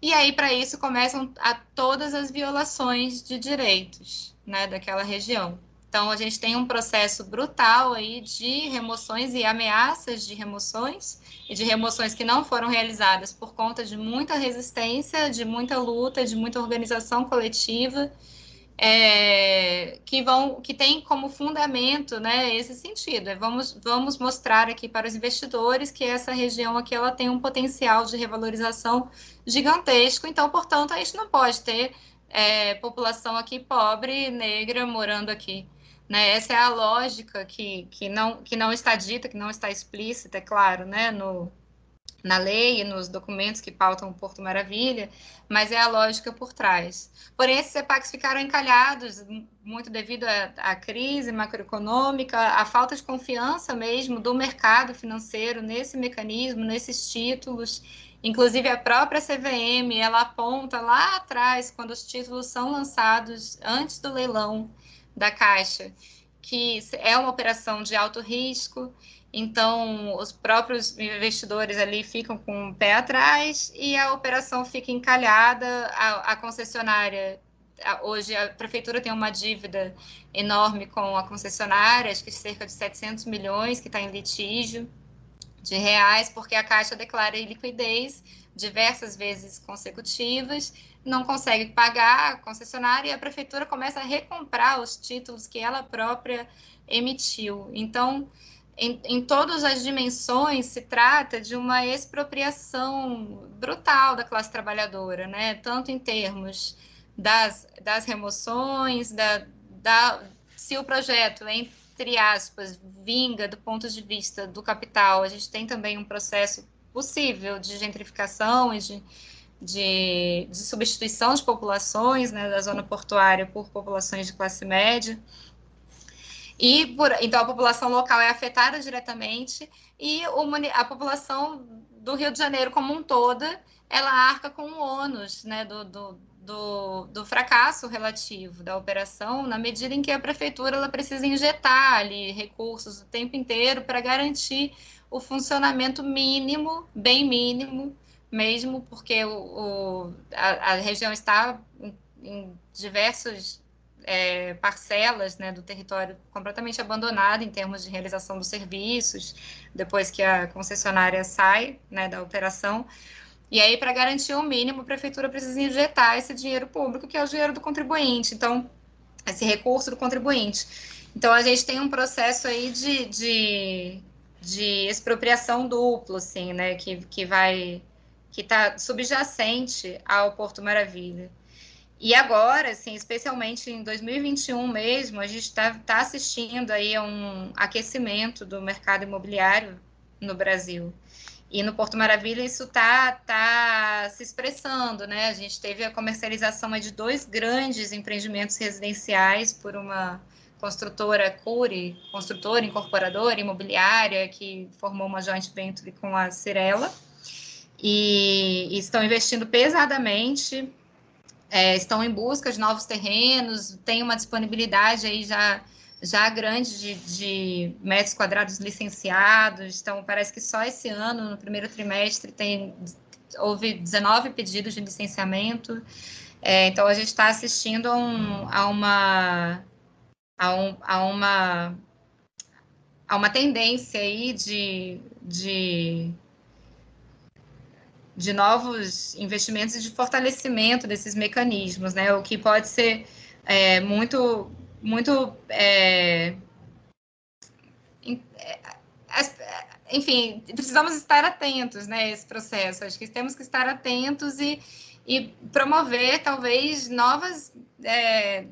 E aí, para isso, começam a todas as violações de direitos né, daquela região. Então, a gente tem um processo brutal aí de remoções e ameaças de remoções, e de remoções que não foram realizadas por conta de muita resistência, de muita luta, de muita organização coletiva, é, que vão que tem como fundamento né, esse sentido. É, vamos, vamos mostrar aqui para os investidores que essa região aqui ela tem um potencial de revalorização gigantesco, então, portanto, a gente não pode ter é, população aqui pobre, negra, morando aqui. Né? Essa é a lógica que, que, não, que não está dita, que não está explícita, é claro, né? no, na lei e nos documentos que pautam o Porto Maravilha, mas é a lógica por trás. Porém, esses CEPACs ficaram encalhados muito devido à, crise macroeconômica, à falta de confiança mesmo do mercado financeiro nesse mecanismo, nesses títulos. Inclusive, a própria CVM, ela aponta lá atrás, quando os títulos são lançados antes do leilão da Caixa, que é uma operação de alto risco, então, os próprios investidores ali ficam com o pé atrás e a operação fica encalhada. A, a concessionária, hoje a prefeitura tem uma dívida enorme com a concessionária, acho que cerca de 700 milhões, que está em litígio de reais, porque a Caixa declara liquidez diversas vezes consecutivas, não consegue pagar a concessionária e a prefeitura começa a recomprar os títulos que ela própria emitiu. Então, em, em, todas as dimensões se trata de uma expropriação brutal da classe trabalhadora, né? tanto em termos das, das remoções, da, da, se o projeto, entre aspas, vinga do ponto de vista do capital, a gente tem também um processo possível de gentrificação e de, de, de substituição de populações né, da zona portuária por populações de classe média. E por, então a população local é afetada diretamente e o, a população do Rio de Janeiro como um toda, ela arca com o ônus né, do, do, do, do, fracasso relativo da operação, na medida em que a prefeitura ela precisa injetar ali recursos o tempo inteiro para garantir o funcionamento mínimo, bem mínimo mesmo, porque o, o a, a, região está em, em diversos é, parcelas né, do território completamente abandonado em termos de realização dos serviços, depois que a concessionária sai né, da operação. E aí, para garantir o mínimo, a prefeitura precisa injetar esse dinheiro público, que é o dinheiro do contribuinte, então, esse recurso do contribuinte. Então, a gente tem um processo aí de, de, de expropriação duplo, assim, né, que, que vai, que está subjacente ao Porto Maravilha. E agora, assim, especialmente em 2021 mesmo, a gente está tá assistindo aí a um aquecimento do mercado imobiliário no Brasil. E no Porto Maravilha isso está tá se expressando, né? A gente teve a comercialização de dois grandes empreendimentos residenciais por uma construtora Curi, construtora, incorporadora, imobiliária, que formou uma joint venture com a Cirela. E, estão investindo pesadamente é, estão em busca de novos terrenos, tem uma disponibilidade aí já, já grande de, de metros quadrados licenciados, então parece que só esse ano, no primeiro trimestre, tem, houve 19 pedidos de licenciamento, é, então a gente está assistindo a, um, a, uma a, um, a uma a uma tendência aí de, de de novos investimentos e de fortalecimento desses mecanismos, né? O que pode ser é, muito, muito, é, é enfim, precisamos estar atentos, né? Esse processo. Acho que temos que estar atentos e, e promover talvez novas, é,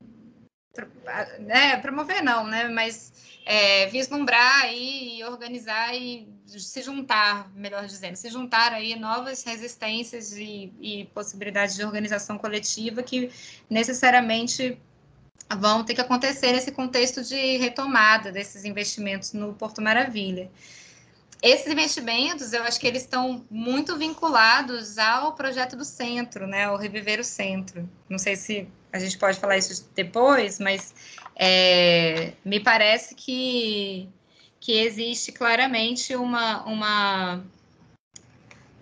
né? Promover não, né? Mas é, vislumbrar e organizar e se juntar, melhor dizendo, se juntar aí novas resistências e, e possibilidades de organização coletiva que necessariamente vão ter que acontecer nesse contexto de retomada desses investimentos no Porto Maravilha. Esses investimentos, eu acho que eles estão muito vinculados ao projeto do centro, né, ao Reviver o Centro. Não sei se a gente pode falar isso depois, mas é, me parece que, que existe claramente uma, uma,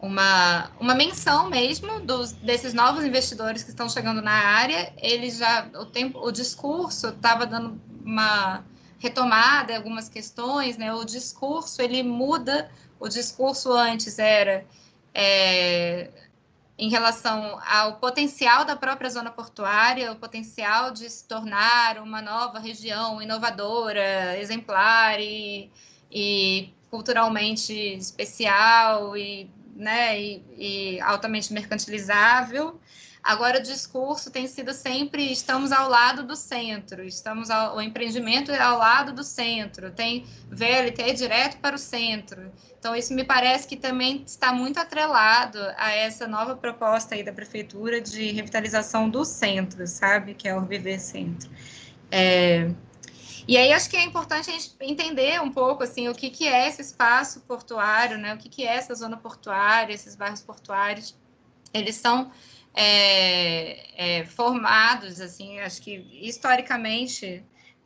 uma, uma menção mesmo dos, desses novos investidores que estão chegando na área. Ele já o tempo, o discurso estava dando uma retomada algumas questões, né? O discurso ele muda. O discurso antes era é, em relação ao potencial da própria zona portuária, o potencial de se tornar uma nova região inovadora, exemplar e, e culturalmente especial e, né, e, e altamente mercantilizável. Agora, o discurso tem sido sempre: estamos ao lado do centro, estamos ao, o empreendimento é ao lado do centro, tem VLT direto para o centro. Então, isso me parece que também está muito atrelado a essa nova proposta aí da prefeitura de revitalização do centro, sabe? Que é o Viver Centro. É, e aí acho que é importante a gente entender um pouco assim o que, que é esse espaço portuário, né? O que, que é essa zona portuária, esses bairros portuários. Eles são é, é, formados, assim, acho que historicamente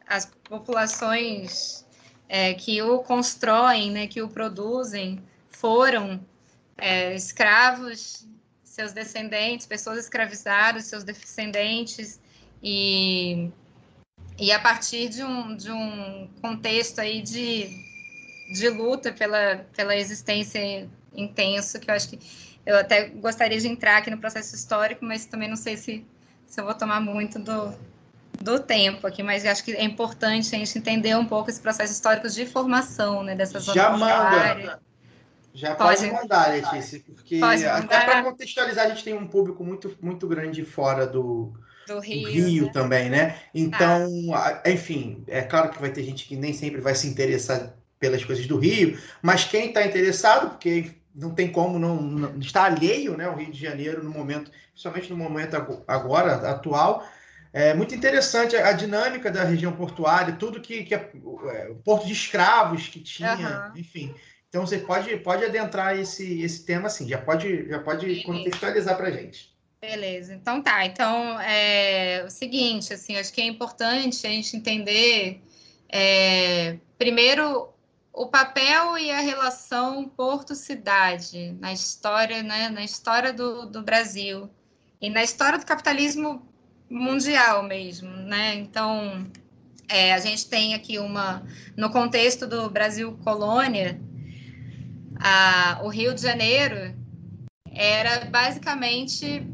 as populações é, que o constroem, né, que o produzem, foram é, escravos, seus descendentes, pessoas escravizadas, seus descendentes, e, e a partir de um, de um contexto aí de, de luta pela, pela existência intenso, que eu acho que eu até gostaria de entrar aqui no processo histórico, mas também não sei se, se eu vou tomar muito do, do tempo aqui, mas acho que é importante a gente entender um pouco esse processo histórico de formação né, dessa zona Já manda. Já pode, pode mandar, Letícia, porque até para contextualizar, a gente tem um público muito, muito grande fora do, do Rio, do Rio né? também, né? Então, ah. enfim, é claro que vai ter gente que nem sempre vai se interessar pelas coisas do Rio, mas quem está interessado, porque não tem como não, não estar alheio, né, ao Rio de Janeiro no momento, principalmente no momento agora atual. É muito interessante a, a dinâmica da região portuária, tudo que, que é, é, o porto de escravos que tinha, uhum. enfim. Então você pode, pode adentrar esse, esse tema assim, já pode, já pode contextualizar para a gente. Beleza, então tá. Então é o seguinte, assim, acho que é importante a gente entender é, primeiro o papel e a relação porto-cidade na história, né, na história do, do Brasil e na história do capitalismo mundial mesmo, né? Então, é, a gente tem aqui uma, no contexto do Brasil colônia, a, o Rio de Janeiro era basicamente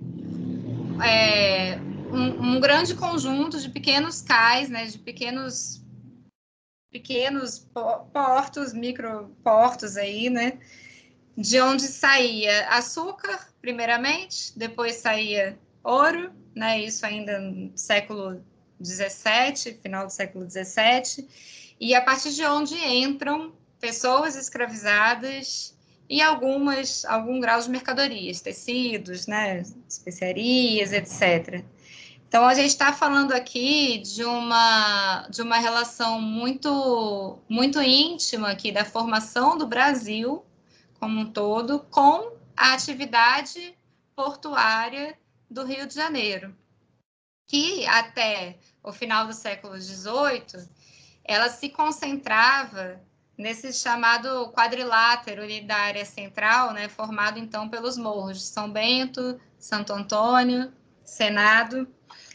é, um, um, grande conjunto de pequenos cais, né, de pequenos pequenos portos, microportos aí, né? De onde saía açúcar, primeiramente, depois saía ouro, né? Isso ainda no século XVII, final do século XVII, e a partir de onde entram pessoas escravizadas e algumas algum grau de mercadorias, tecidos, né, especiarias, etc. Então, a gente está falando aqui de uma, de uma relação muito, muito íntima aqui da formação do Brasil como um todo com a atividade portuária do Rio de Janeiro, que até o final do século XVIII, ela se concentrava nesse chamado quadrilátero da área central, né, formado então pelos morros de São Bento, Santo Antônio, Senado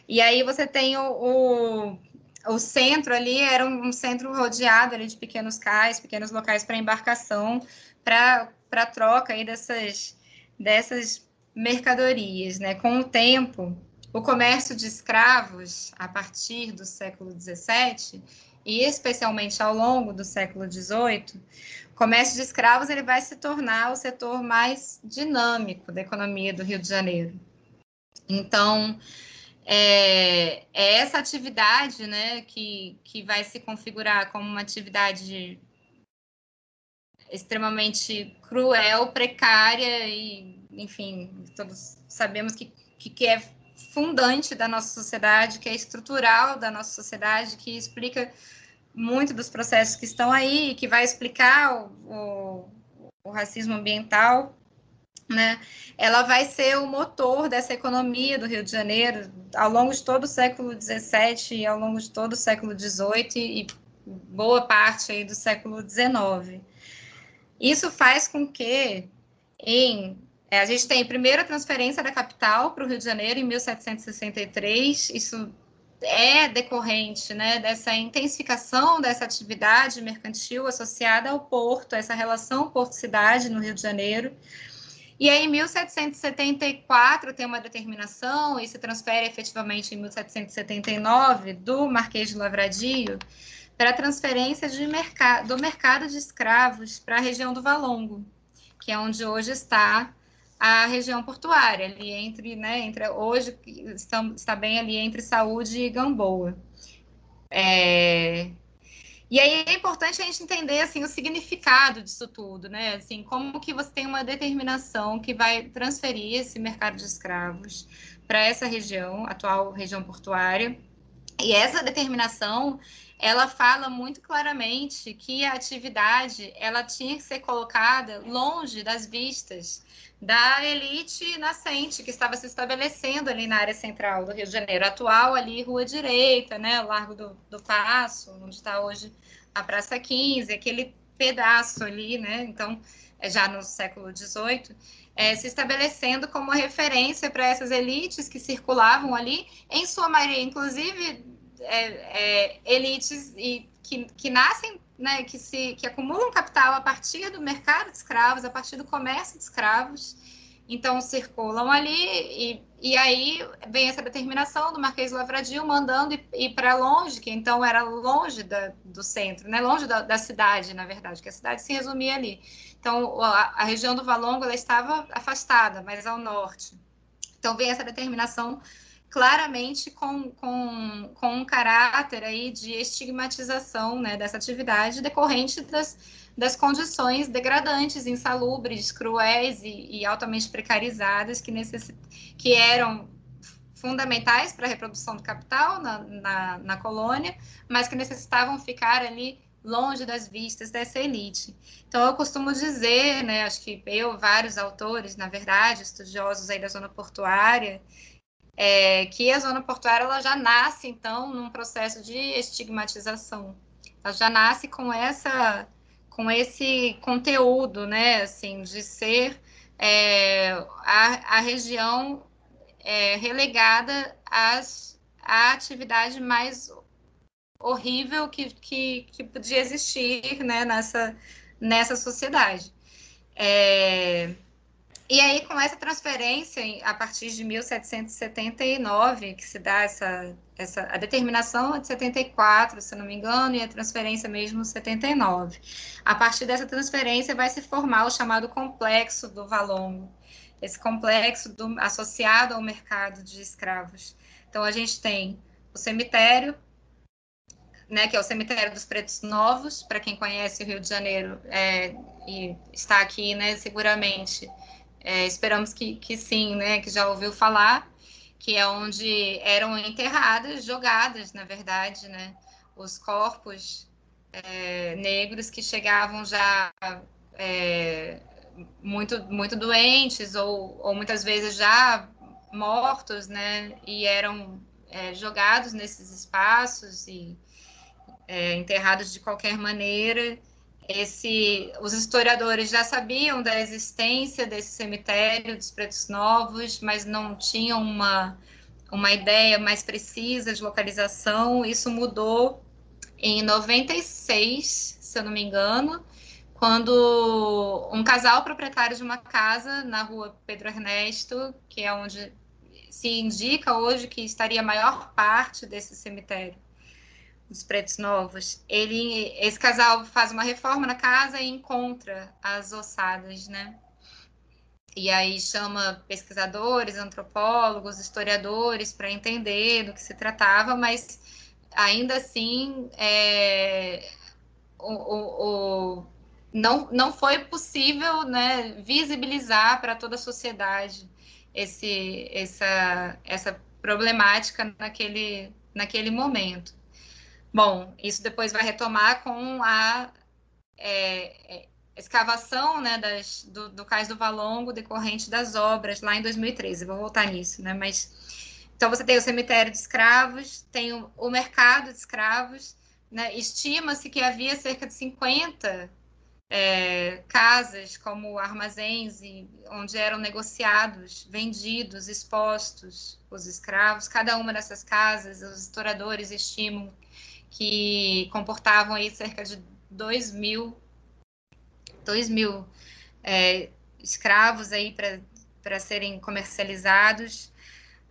e aí você tem o, o, o centro ali, era um, centro rodeado ali de pequenos cais, pequenos locais para embarcação, para troca aí dessas, dessas mercadorias. Né? Com o tempo, o comércio de escravos, a partir do século XVII, e especialmente ao longo do século XVIII, o comércio de escravos ele vai se tornar o setor mais dinâmico da economia do Rio de Janeiro. Então, é, é, essa atividade né, que, que vai se configurar como uma atividade extremamente cruel, precária e, enfim, todos sabemos que, que, que é fundante da nossa sociedade, que é estrutural da nossa sociedade, que explica muito dos processos que estão aí, que vai explicar o, o, o racismo ambiental né, ela vai ser o motor dessa economia do Rio de Janeiro ao longo de todo o século XVII e ao longo de todo o século XVIII e boa parte aí do século XIX. Isso faz com que em é, a gente tem a transferência da capital para o Rio de Janeiro em 1763. Isso é decorrente né, dessa intensificação dessa atividade mercantil associada ao porto, essa relação porto-cidade no Rio de Janeiro. E aí, em 1774, tem uma determinação, e se transfere efetivamente em 1779, do Marquês de Lavradio, para transferência de merca do mercado de escravos para a região do Valongo, que é onde hoje está a região portuária, ali entre, né, entre hoje está, está bem ali entre Saúde e Gamboa. É, e aí é importante a gente entender assim o significado disso tudo, né? Assim, como que você tem uma determinação que vai transferir esse mercado de escravos para essa região, atual região portuária. E essa determinação, ela fala muito claramente que a atividade, ela tinha que ser colocada longe das vistas da elite nascente que estava se estabelecendo ali na área central do Rio de Janeiro, atual ali Rua Direita, né, Largo do, do Passo, onde está hoje a Praça 15, aquele pedaço ali, né, então, é já no século XVIII, é, se estabelecendo como referência para essas elites que circulavam ali, em sua maioria, inclusive, é, é, elites e, que, que nascem né, que, se, que acumulam capital a partir do mercado de escravos, a partir do comércio de escravos, então circulam ali, e, e aí vem essa determinação do Marquês Lavradio mandando ir, para longe, que então era longe da, do centro, né, longe da, da, cidade, na verdade, que a cidade se resumia ali. Então a, a região do Valongo ela estava afastada, mais ao norte. Então vem essa determinação claramente com, com, com um caráter aí de estigmatização né, dessa atividade decorrente das, das condições degradantes, insalubres, cruéis e, e altamente precarizadas que, necessit... que eram fundamentais para a reprodução do capital na, na, na colônia, mas que necessitavam ficar ali longe das vistas dessa elite. Então, eu costumo dizer, né, acho que eu, vários autores, na verdade, estudiosos aí da zona portuária, é, que a zona portuária ela já nasce, então, num processo de estigmatização. Ela já nasce com essa com esse conteúdo, né, assim, de ser é, a, a região é, relegada às, à atividade mais horrível que, que, que podia existir, né, nessa, nessa sociedade. É, e aí, com essa transferência, a partir de 1779, que se dá essa, essa a determinação é de 74, se não me engano, e a transferência mesmo 79. A partir dessa transferência vai se formar o chamado complexo do Valongo, esse complexo do, associado ao mercado de escravos. Então, a gente tem o cemitério, né, que é o cemitério dos Pretos Novos, para quem conhece o Rio de Janeiro é, e está aqui, né, seguramente é, esperamos que, que sim, né? Que já ouviu falar, que é onde eram enterradas, jogadas, na verdade, né? Os corpos é, negros que chegavam já é, muito, muito doentes ou, ou muitas vezes já mortos, né? E eram é, jogados nesses espaços e é, enterrados de qualquer maneira esse, os historiadores já sabiam da existência desse cemitério dos Pretos Novos, mas não tinham uma, uma ideia mais precisa de localização. Isso mudou em 96, se eu não me engano, quando um casal proprietário de uma casa na rua Pedro Ernesto, que é onde se indica hoje que estaria a maior parte desse cemitério, dos pretos novos, ele, esse casal faz uma reforma na casa e encontra as ossadas, né? E aí chama pesquisadores, antropólogos, historiadores para entender do que se tratava, mas ainda assim é, o, o, o, não, não foi possível né, visibilizar para toda a sociedade esse, essa, essa problemática naquele, naquele momento. Bom, isso depois vai retomar com a é, é, escavação né, das, do, do cais do Valongo decorrente das obras lá em 2013. Vou voltar nisso, né? Mas então você tem o cemitério de escravos, tem o, o mercado de escravos, né? Estima-se que havia cerca de 50 é, casas como armazéns onde eram negociados, vendidos, expostos os escravos. Cada uma dessas casas, os historiadores estimam que comportavam aí cerca de 2 mil, 2 mil é, escravos aí para serem comercializados.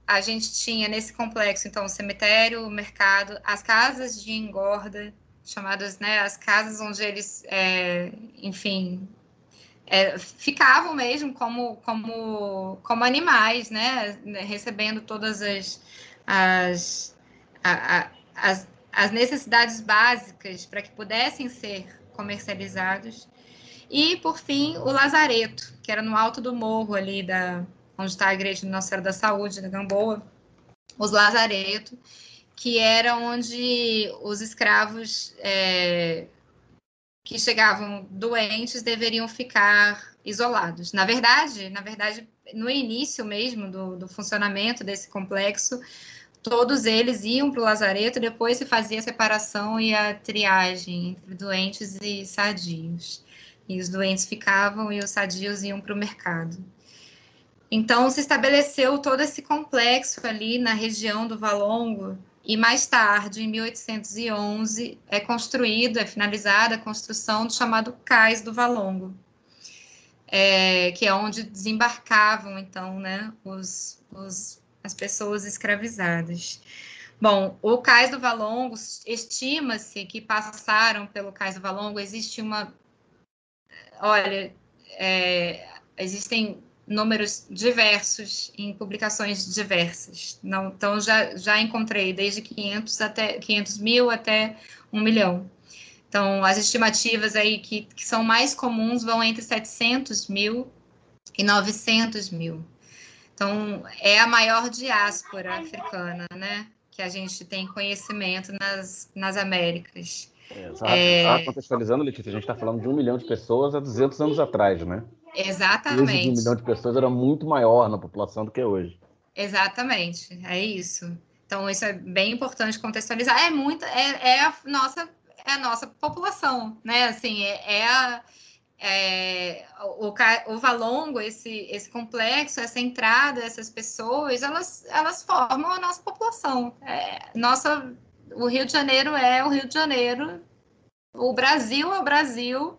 A gente tinha nesse complexo, então, o cemitério, o mercado, as casas de engorda, chamadas, né, as casas onde eles, é, enfim, é, ficavam mesmo como, como, como animais, né, recebendo todas as, as, a, a, as, as necessidades básicas para que pudessem ser comercializados. E, por fim, o Lazareto, que era no alto do morro ali, da, onde está a igreja de Nossa Senhora da Saúde, da Gamboa, os Lazareto, que era onde os escravos é, que chegavam doentes deveriam ficar isolados. Na verdade, na verdade, no início mesmo do, do funcionamento desse complexo, todos eles iam para o lazareto, depois se fazia a separação e a triagem entre doentes e sadios. E os doentes ficavam e os sadios iam para o mercado. Então, se estabeleceu todo esse complexo ali na região do Valongo, e mais tarde, em 1811, é construído, é finalizada a construção do chamado Cais do Valongo, é, que é onde desembarcavam, então, né, os, os as pessoas escravizadas. Bom, o Cais do Valongo, estima-se que passaram pelo Cais do Valongo, existe uma. Olha, é, existem números diversos em publicações diversas. Não, então, já, já encontrei desde 500, até, 500 mil até 1 milhão. Então, as estimativas aí que, que são mais comuns vão entre 700 mil e 900 mil. Então, é a maior diáspora africana, né? Que a gente tem conhecimento nas, nas Américas. Exato. É... contextualizando, Letícia, a gente está falando de um milhão de pessoas há 200 anos atrás, né? Exatamente. um milhão de pessoas era muito maior na população do que hoje. Exatamente, é isso. Então, isso é bem importante contextualizar. É muito, é, é a nossa, é a nossa população, né? Assim, é, é a é, o, o Valongo, esse, esse complexo, essa entrada, essas pessoas, elas, elas formam a nossa população. É, nossa, o Rio de Janeiro é o Rio de Janeiro, o Brasil é o Brasil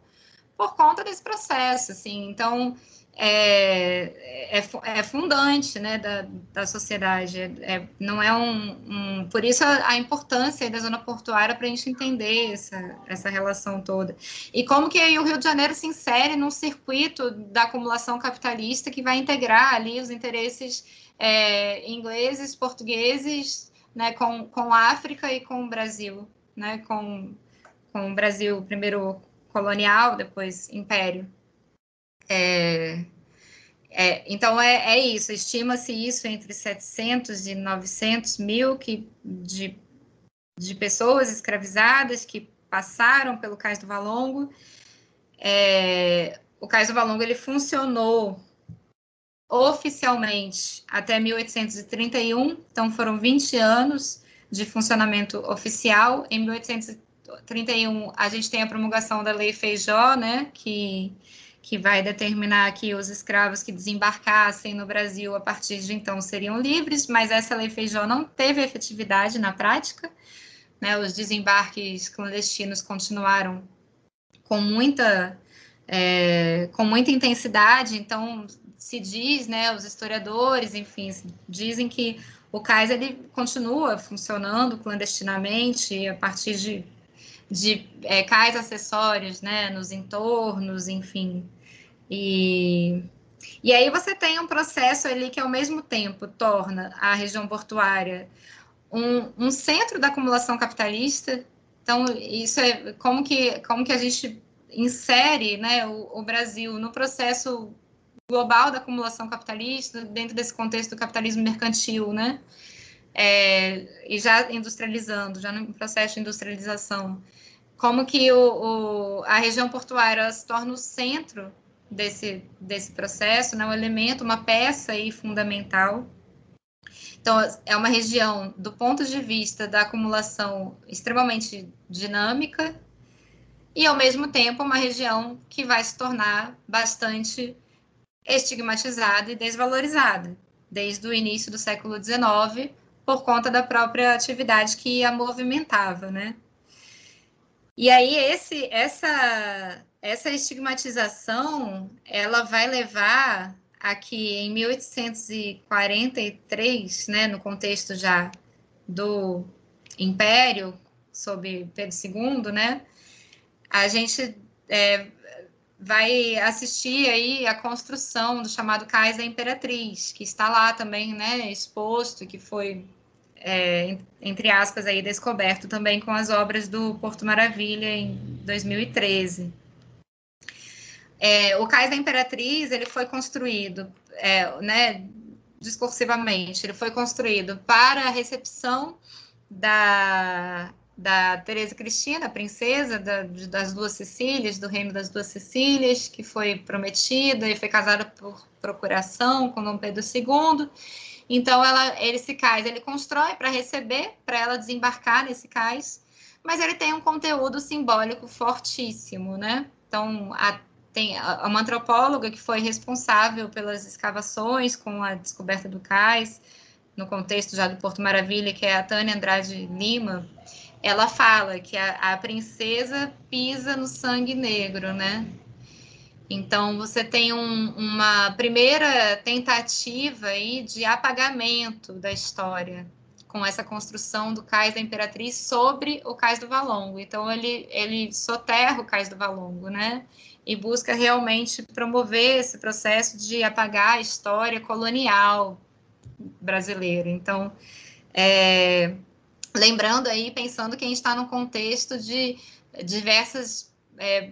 por conta desse processo, assim. Então, é, é, é, fundante né, da, da sociedade. É, não é um, um, Por isso a, a importância da zona portuária para a gente entender essa, essa relação toda. E como que aí o Rio de Janeiro se insere num circuito da acumulação capitalista que vai integrar ali os interesses é, ingleses, portugueses, né, com, com a África e com o Brasil, né, com, com o Brasil primeiro colonial, depois império. É, é, então, é, é isso, estima-se isso entre 700 e 900 mil que, de, de pessoas escravizadas que passaram pelo Cais do Valongo. É, o Cais do Valongo ele funcionou oficialmente até 1831, então foram 20 anos de funcionamento oficial. Em 1831, a gente tem a promulgação da Lei Feijó, né, que que vai determinar que os escravos que desembarcassem no Brasil a partir de então seriam livres, mas essa lei Feijó não teve efetividade na prática. Né? Os desembarques clandestinos continuaram com muita, é, com muita intensidade, então se diz, né, os historiadores, enfim, dizem que o cais ele continua funcionando clandestinamente a partir de, de é, cais acessórios, né, nos entornos, enfim, e, e aí você tem um processo ali que, ao mesmo tempo, torna a região portuária um, um centro da acumulação capitalista. Então, isso é como que, como que a gente insere né, o, o Brasil no processo global da acumulação capitalista, dentro desse contexto do capitalismo mercantil, né? É, e já industrializando, já no processo de industrialização. Como que o, o, a região portuária se torna o centro desse, desse processo, né, um elemento, uma peça aí fundamental. Então, é uma região, do ponto de vista da acumulação, extremamente dinâmica, e, ao mesmo tempo, uma região que vai se tornar bastante estigmatizada e desvalorizada, desde o início do século XIX, por conta da própria atividade que a movimentava, né? E aí esse, essa, essa estigmatização, ela vai levar a que em 1843, né, no contexto já do Império, sob Pedro II, né, a gente é, vai assistir aí a construção do chamado Cais da Imperatriz, que está lá também, né, exposto, que foi, é, entre aspas, aí descoberto também com as obras do Porto Maravilha em 2013. É, o Cais da Imperatriz, ele foi construído, é, né, discursivamente, ele foi construído para a recepção da da Teresa Cristina, princesa da, das duas Sicílias, do reino das duas Sicílias, que foi prometida e foi casada por procuração com Dom Pedro II. Então ela, esse cais ele constrói para receber, para ela desembarcar nesse cais, mas ele tem um conteúdo simbólico fortíssimo, né? Então a, tem uma antropóloga que foi responsável pelas escavações com a descoberta do cais, no contexto já do Porto Maravilha, que é a Tânia Andrade Lima, ela fala que a, a princesa pisa no sangue negro, né? Então você tem um, uma primeira tentativa aí de apagamento da história com essa construção do cais da Imperatriz sobre o cais do Valongo. Então ele ele soterra o cais do Valongo, né? E busca realmente promover esse processo de apagar a história colonial brasileira. Então é, lembrando aí, pensando que a gente está num contexto de diversas é,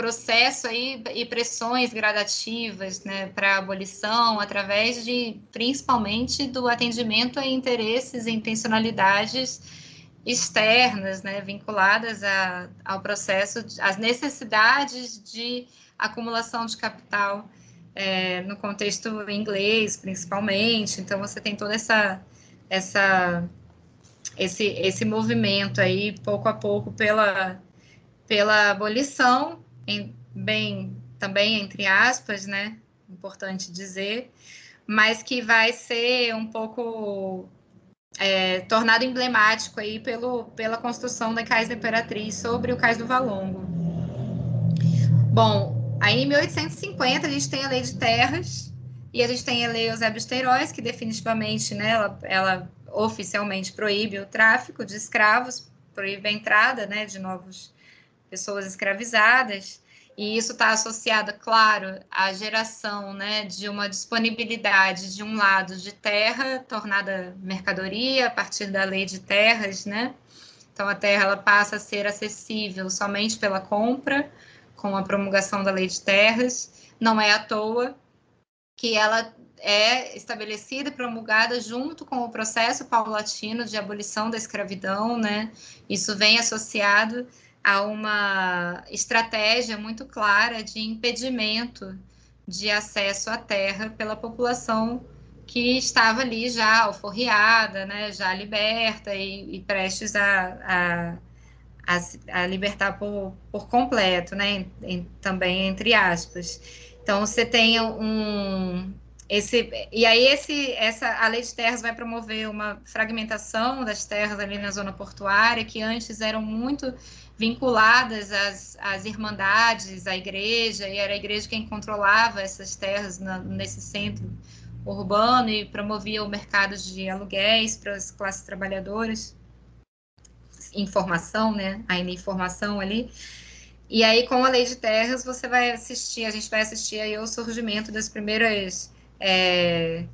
processo aí e pressões gradativas né, para abolição, através de, principalmente, do atendimento a interesses e intencionalidades externas, né, vinculadas a, ao processo, às necessidades de acumulação de capital é, no contexto inglês, principalmente. Então, você tem toda essa, essa esse, esse movimento aí, pouco a pouco, pela, pela abolição, bem também entre aspas, né? Importante dizer, mas que vai ser um pouco é, tornado emblemático aí pelo, pela construção da Cais da Imperatriz sobre o Cais do Valongo. Bom, aí em 1850 a gente tem a Lei de Terras e a gente tem a Lei Eusébio Queiroz, que definitivamente, né, ela, ela oficialmente proíbe o tráfico de escravos, proíbe a entrada né, de novas pessoas escravizadas, e isso está associado, claro, à geração né, de uma disponibilidade, de um lado, de terra tornada mercadoria a partir da lei de terras, né? Então, a terra ela passa a ser acessível somente pela compra, com a promulgação da lei de terras. Não é à toa que ela é estabelecida e promulgada junto com o processo paulatino de abolição da escravidão, né? Isso vem associado a uma estratégia muito clara de impedimento de acesso à terra pela população que estava ali já alforriada, né, já liberta e, e prestes a, a, a, a, libertar por, por completo, né, em, também entre aspas. Então, você tem um, esse, e aí esse, essa, a lei de terras vai promover uma fragmentação das terras ali na zona portuária, que antes eram muito vinculadas às, às irmandades, à igreja, e era a igreja quem controlava essas terras na, nesse centro urbano e promovia o mercado de aluguéis para as classes trabalhadoras, informação, né, ainda informação ali. E aí, com a lei de terras, você vai assistir, a gente vai assistir aí ao surgimento das primeiras é,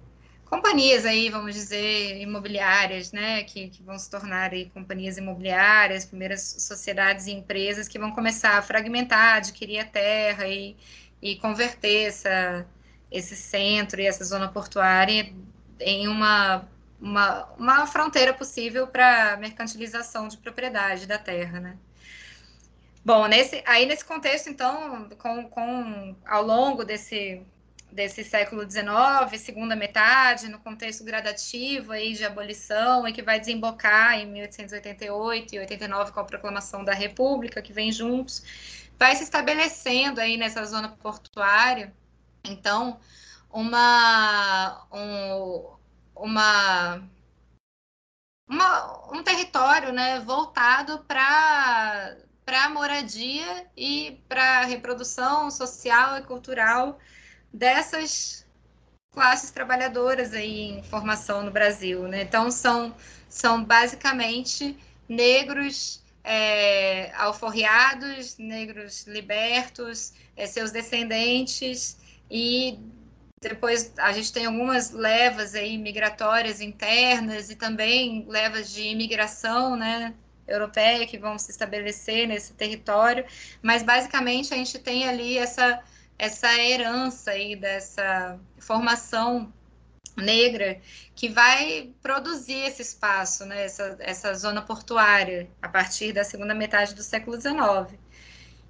companhias aí, vamos dizer, imobiliárias, né, que, que, vão se tornar aí companhias imobiliárias, primeiras sociedades e empresas que vão começar a fragmentar, adquirir a terra e, e converter essa, esse centro e essa zona portuária em uma, uma, uma fronteira possível para mercantilização de propriedade da terra, né. Bom, nesse, aí nesse contexto, então, com, com, ao longo desse, desse século XIX, segunda metade, no contexto gradativo aí de abolição, e que vai desembocar em 1888 e 89 com a proclamação da República, que vem juntos, vai se estabelecendo aí nessa zona portuária, então, uma, um, uma uma, um território né, voltado para a moradia e para a reprodução social e cultural dessas classes trabalhadoras aí em formação no Brasil. Né? Então, são, são basicamente negros é, alforriados, negros libertos, é, seus descendentes, e depois a gente tem algumas levas aí migratórias internas e também levas de imigração, né, europeia que vão se estabelecer nesse território, mas basicamente a gente tem ali essa essa herança aí dessa formação negra que vai produzir esse espaço, né, essa, essa zona portuária a partir da segunda metade do século XIX.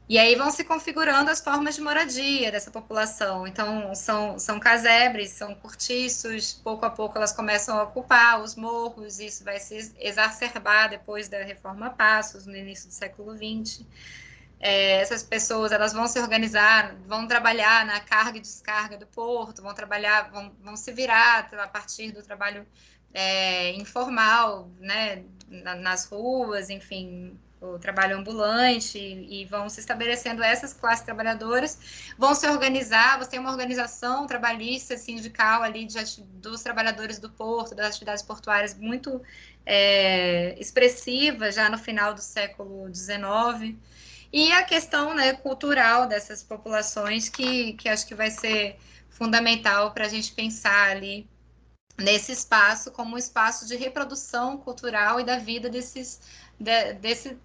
E aí vão se configurando as formas de moradia dessa população. Então, são, são casebres, são cortiços, pouco a pouco elas começam a ocupar os morros, isso vai se exacerbar depois da Reforma Passos, no início do século XX. É, essas pessoas elas vão se organizar, vão trabalhar na carga e descarga do porto, vão trabalhar, vão, vão se virar a partir do trabalho é, informal, né, nas ruas, enfim, o trabalho ambulante e, vão se estabelecendo essas classes trabalhadoras, vão se organizar, você tem uma organização trabalhista sindical ali de, dos trabalhadores do porto, das atividades portuárias muito é, expressiva já no final do século XIX, e a questão né, cultural dessas populações que, que acho que vai ser fundamental para a gente pensar ali nesse espaço como um espaço de reprodução cultural e da vida desses, de, desse,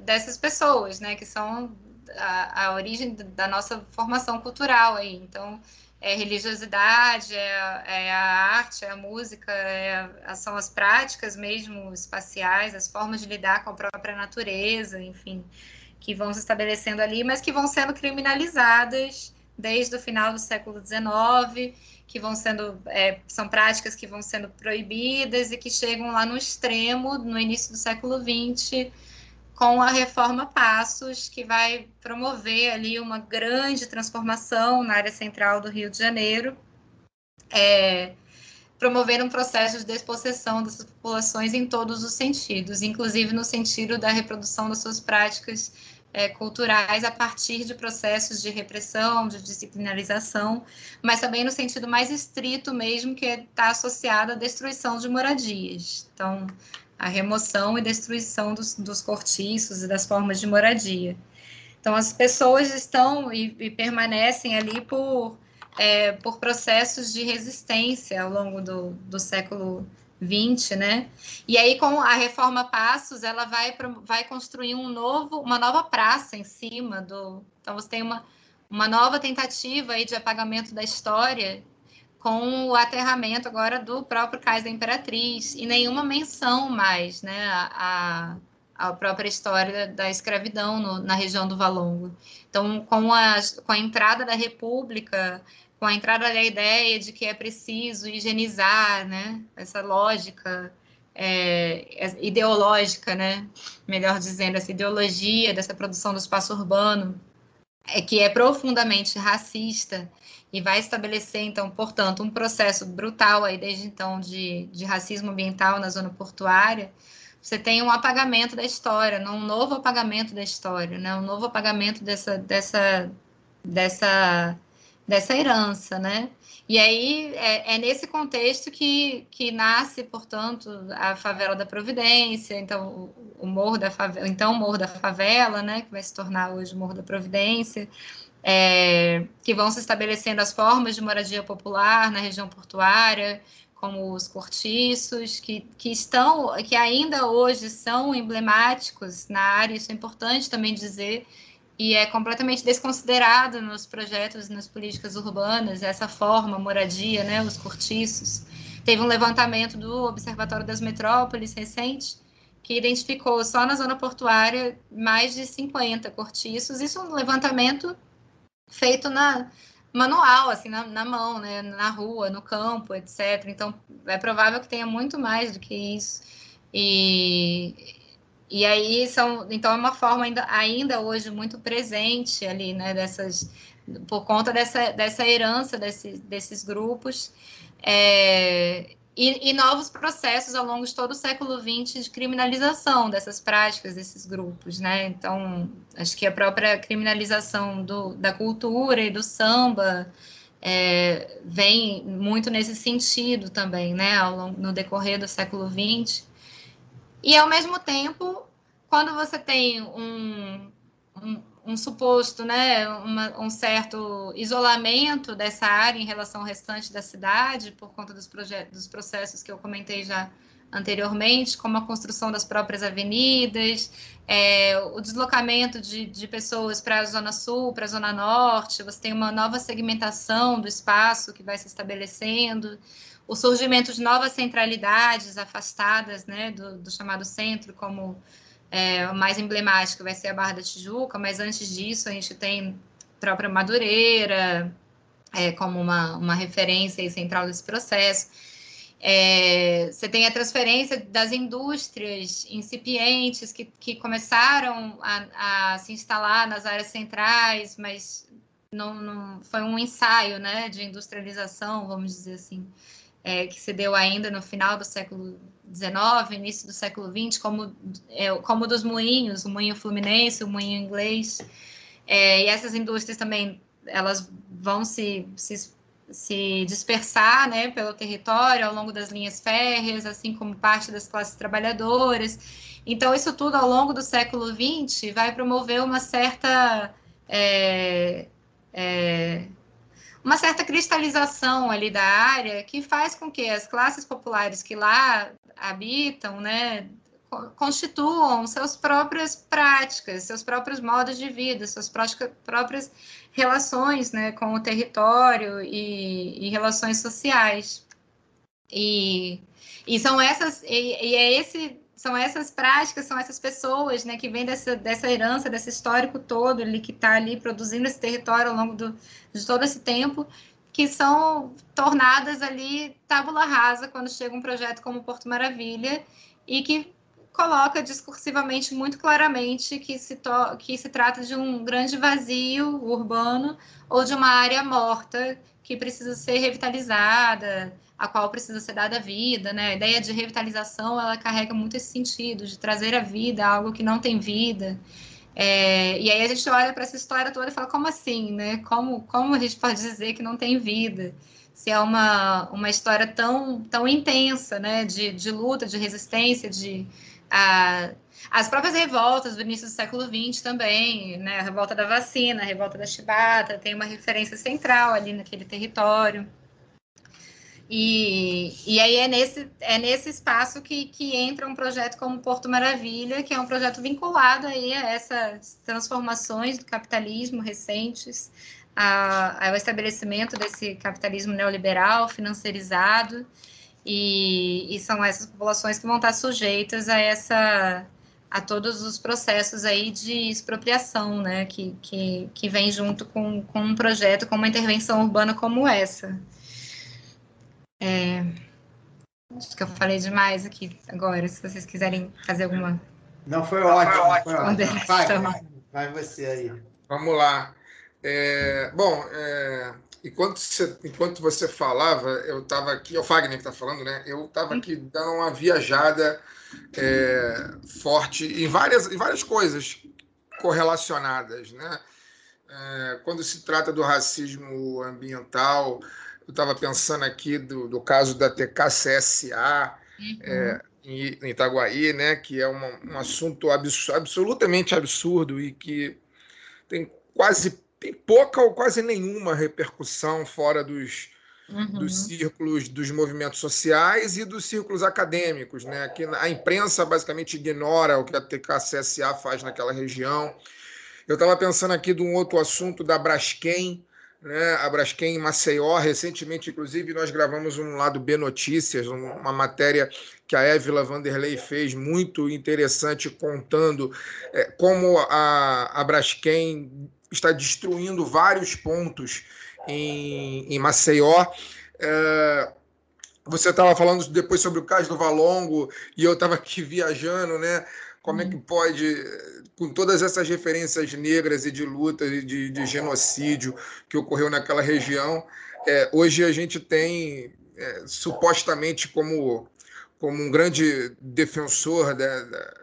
dessas pessoas, né, que são a, a, origem da nossa formação cultural aí. Então, é religiosidade, é, é a arte, é a música, é, são as práticas mesmo espaciais, as formas de lidar com a própria natureza, enfim, que vão se estabelecendo ali, mas que vão sendo criminalizadas desde o final do século XIX, que vão sendo é, são práticas que vão sendo proibidas e que chegam lá no extremo no início do século XX com a reforma Passos, que vai promover ali uma grande transformação na área central do Rio de Janeiro, é, promovendo um processo de despossessão dessas populações em todos os sentidos, inclusive no sentido da reprodução das suas práticas é, culturais a partir de processos de repressão, de disciplinarização, mas também no sentido mais estrito mesmo, que está associado à destruição de moradias. Então, a remoção e destruição dos, dos cortiços e das formas de moradia. Então, as pessoas estão e, e permanecem ali por, é, por processos de resistência ao longo do, do século XX, né? E aí, com a reforma Passos, ela vai, vai construir um novo, uma nova praça em cima do. Então, você tem uma, uma nova tentativa aí de apagamento da história com o aterramento agora do próprio Cais da Imperatriz e nenhuma menção mais né, a, a própria história da escravidão no, na região do Valongo. Então, com a, com a entrada da República, com a entrada da ideia de que é preciso higienizar né, essa lógica é, ideológica, né, melhor dizendo, essa ideologia dessa produção do espaço urbano, é que é profundamente racista e vai estabelecer, então, portanto, um processo brutal aí desde então de, de racismo ambiental na zona portuária, você tem um apagamento da história, um novo apagamento da história, né? um novo apagamento dessa, dessa, dessa, dessa herança, né? E aí é, é, nesse contexto que, que nasce, portanto, a favela da Providência, então o, morro da favela, então o morro da favela, né, que vai se tornar hoje o morro da Providência, é, que vão se estabelecendo as formas de moradia popular na região portuária, como os cortiços, que, que estão, que ainda hoje são emblemáticos na área, isso é importante também dizer, e é completamente desconsiderado nos projetos, nas políticas urbanas, essa forma, moradia, né, os cortiços. Teve um levantamento do Observatório das Metrópoles recente, que identificou só na zona portuária mais de 50 cortiços. Isso é um levantamento feito na manual, assim, na, na, mão, né, na rua, no campo, etc. Então, é provável que tenha muito mais do que isso. E, e aí são, então é uma forma ainda, ainda hoje muito presente ali, né, dessas, por conta dessa, dessa herança desse, desses grupos. É, e, e, novos processos ao longo de todo o século XX de criminalização dessas práticas, desses grupos, né? Então, acho que a própria criminalização do, da cultura e do samba é, vem muito nesse sentido também, né? Ao no decorrer do século XX. E, ao mesmo tempo, quando você tem um, um um suposto, né, uma, um certo isolamento dessa área em relação ao restante da cidade, por conta dos, dos processos que eu comentei já anteriormente, como a construção das próprias avenidas, é, o deslocamento de, de pessoas para a Zona Sul, para a Zona Norte, você tem uma nova segmentação do espaço que vai se estabelecendo, o surgimento de novas centralidades afastadas né, do, do chamado centro, como é, o mais emblemático vai ser a Barra da Tijuca, mas antes disso a gente tem a própria Madureira é, como uma, uma referência central desse processo. É, você tem a transferência das indústrias incipientes que, que começaram a, a se instalar nas áreas centrais, mas não, não, foi um ensaio né, de industrialização, vamos dizer assim, é, que se deu ainda no final do século XIX, início do século XX, como, é, como dos moinhos, o moinho fluminense, o moinho inglês. É, e essas indústrias também elas vão se, se, se, dispersar né, pelo território ao longo das linhas férreas, assim como parte das classes trabalhadoras. Então, isso tudo ao longo do século XX vai promover uma certa. É, é, uma certa cristalização ali da área que faz com que as classes populares que lá habitam, né, constituam suas próprias práticas, seus próprios modos de vida, suas próprias relações né, com o território e, e relações sociais. E, e são essas, e, e, é esse, são essas práticas, são essas pessoas né, que vêm dessa, dessa herança, desse histórico todo ali, que está ali produzindo esse território ao longo do, de todo esse tempo, que são tornadas ali tábula rasa quando chega um projeto como Porto Maravilha e que coloca discursivamente muito claramente que se, que se trata de um grande vazio urbano ou de uma área morta que precisa ser revitalizada, a qual precisa ser dada vida, né? A ideia de revitalização, ela carrega muito esse sentido, de trazer a vida algo que não tem vida. É, e aí a gente olha para essa história toda e fala, como assim, né? Como, como a gente pode dizer que não tem vida? Se é uma, uma história tão, tão intensa, né? De, de luta, de resistência, de... A, as próprias revoltas do início do século XX também, né? A revolta da vacina, a revolta da chibata, tem uma referência central ali naquele território. E, e aí é nesse, é nesse espaço que, que entra um projeto como Porto Maravilha, que é um projeto vinculado aí a essas transformações do capitalismo recentes, a, ao estabelecimento desse capitalismo neoliberal, financiarizado, e, e são essas populações que vão estar sujeitas a essa a todos os processos aí de expropriação, né, que, que, que vem junto com, com um projeto, com uma intervenção urbana como essa. É... Acho que eu falei demais aqui agora, se vocês quiserem fazer alguma. Não, foi ótimo. Foi ótimo. Vai, vai, vai você aí. Vamos lá. É, bom, é, enquanto, você, enquanto você falava, eu estava aqui, é o Fagner que está falando, né? Eu estava aqui dando uma viajada é, forte em várias, em várias coisas correlacionadas, né? É, quando se trata do racismo ambiental, eu estava pensando aqui do, do caso da TKCSA uhum. é, em, em, Itaguaí, né, que é uma, um assunto abs, absolutamente absurdo e que tem quase tem pouca ou quase nenhuma repercussão fora dos, uhum. dos círculos dos movimentos sociais e dos círculos acadêmicos, né? Que a imprensa basicamente ignora o que a TKCSA faz naquela região. Eu estava pensando aqui de um outro assunto da Braskem, né, a Braskem em Maceió. Recentemente, inclusive, nós gravamos um lado B Notícias, uma matéria que a Évila Vanderlei fez, muito interessante, contando é, como a, a Braskem está destruindo vários pontos em, em Maceió. É, você estava falando depois sobre o caso do Valongo e eu estava aqui viajando, né? Como é que uhum. pode, com todas essas referências negras e de luta e de, de genocídio que ocorreu naquela região, é, hoje a gente tem é, supostamente como, como um grande defensor da, da,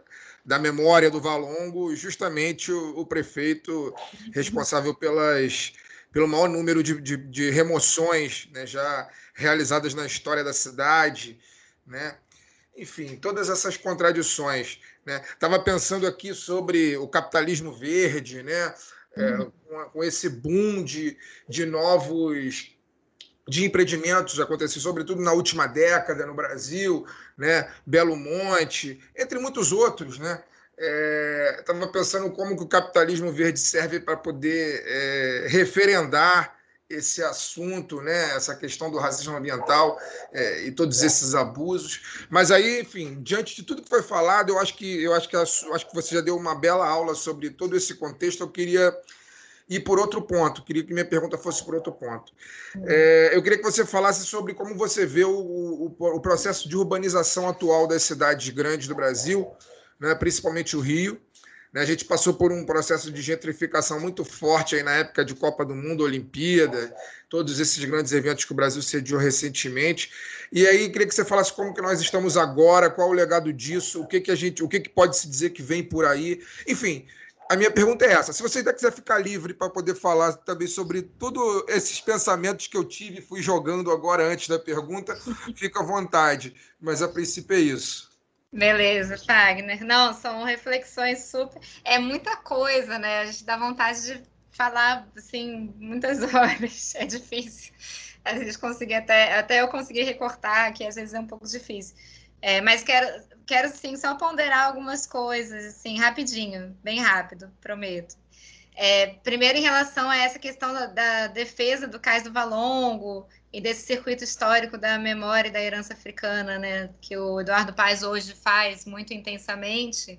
da memória do Valongo, justamente o, o prefeito responsável pelas, pelo maior número de, de, de remoções né, já realizadas na história da cidade, né? enfim, todas essas contradições. Estava né? pensando aqui sobre o capitalismo verde, né? É, uhum. com, com, esse boom de, de novos de empreendimentos aconteceu sobretudo na última década no Brasil, né? Belo Monte, entre muitos outros, né? Estava é, pensando como que o capitalismo verde serve para poder é, referendar esse assunto, né, essa questão do racismo ambiental é, e todos esses abusos. Mas aí, enfim, diante de tudo que foi falado, eu acho que eu acho que acho que você já deu uma bela aula sobre todo esse contexto. Eu queria ir por outro ponto. Queria que minha pergunta fosse por outro ponto. É, eu queria que você falasse sobre como você vê o, o, o processo de urbanização atual das cidades grandes do Brasil, né, principalmente o Rio. Né? A gente passou por um processo de gentrificação muito forte aí na época de Copa do Mundo, Olimpíada, todos esses grandes eventos que o Brasil sediou recentemente. E aí queria que você falasse como que nós estamos agora, qual o legado disso, o que que a gente, o que que pode se dizer que vem por aí. Enfim, a minha pergunta é essa. Se você ainda quiser ficar livre para poder falar também sobre todos esses pensamentos que eu tive e fui jogando agora antes da pergunta, fica à vontade. Mas a princípio é isso. Beleza, Fagner. Não, são reflexões super. É muita coisa, né? A gente dá vontade de falar, assim, muitas horas. É difícil. A gente conseguir até, até eu conseguir recortar, que às vezes é um pouco difícil. É, mas quero, quero, sim, só ponderar algumas coisas, assim, rapidinho, bem rápido, prometo. É, primeiro, em relação a essa questão da, da, defesa do cais do Valongo e desse circuito histórico da memória e da herança africana, né, que o Eduardo Paes hoje faz muito intensamente,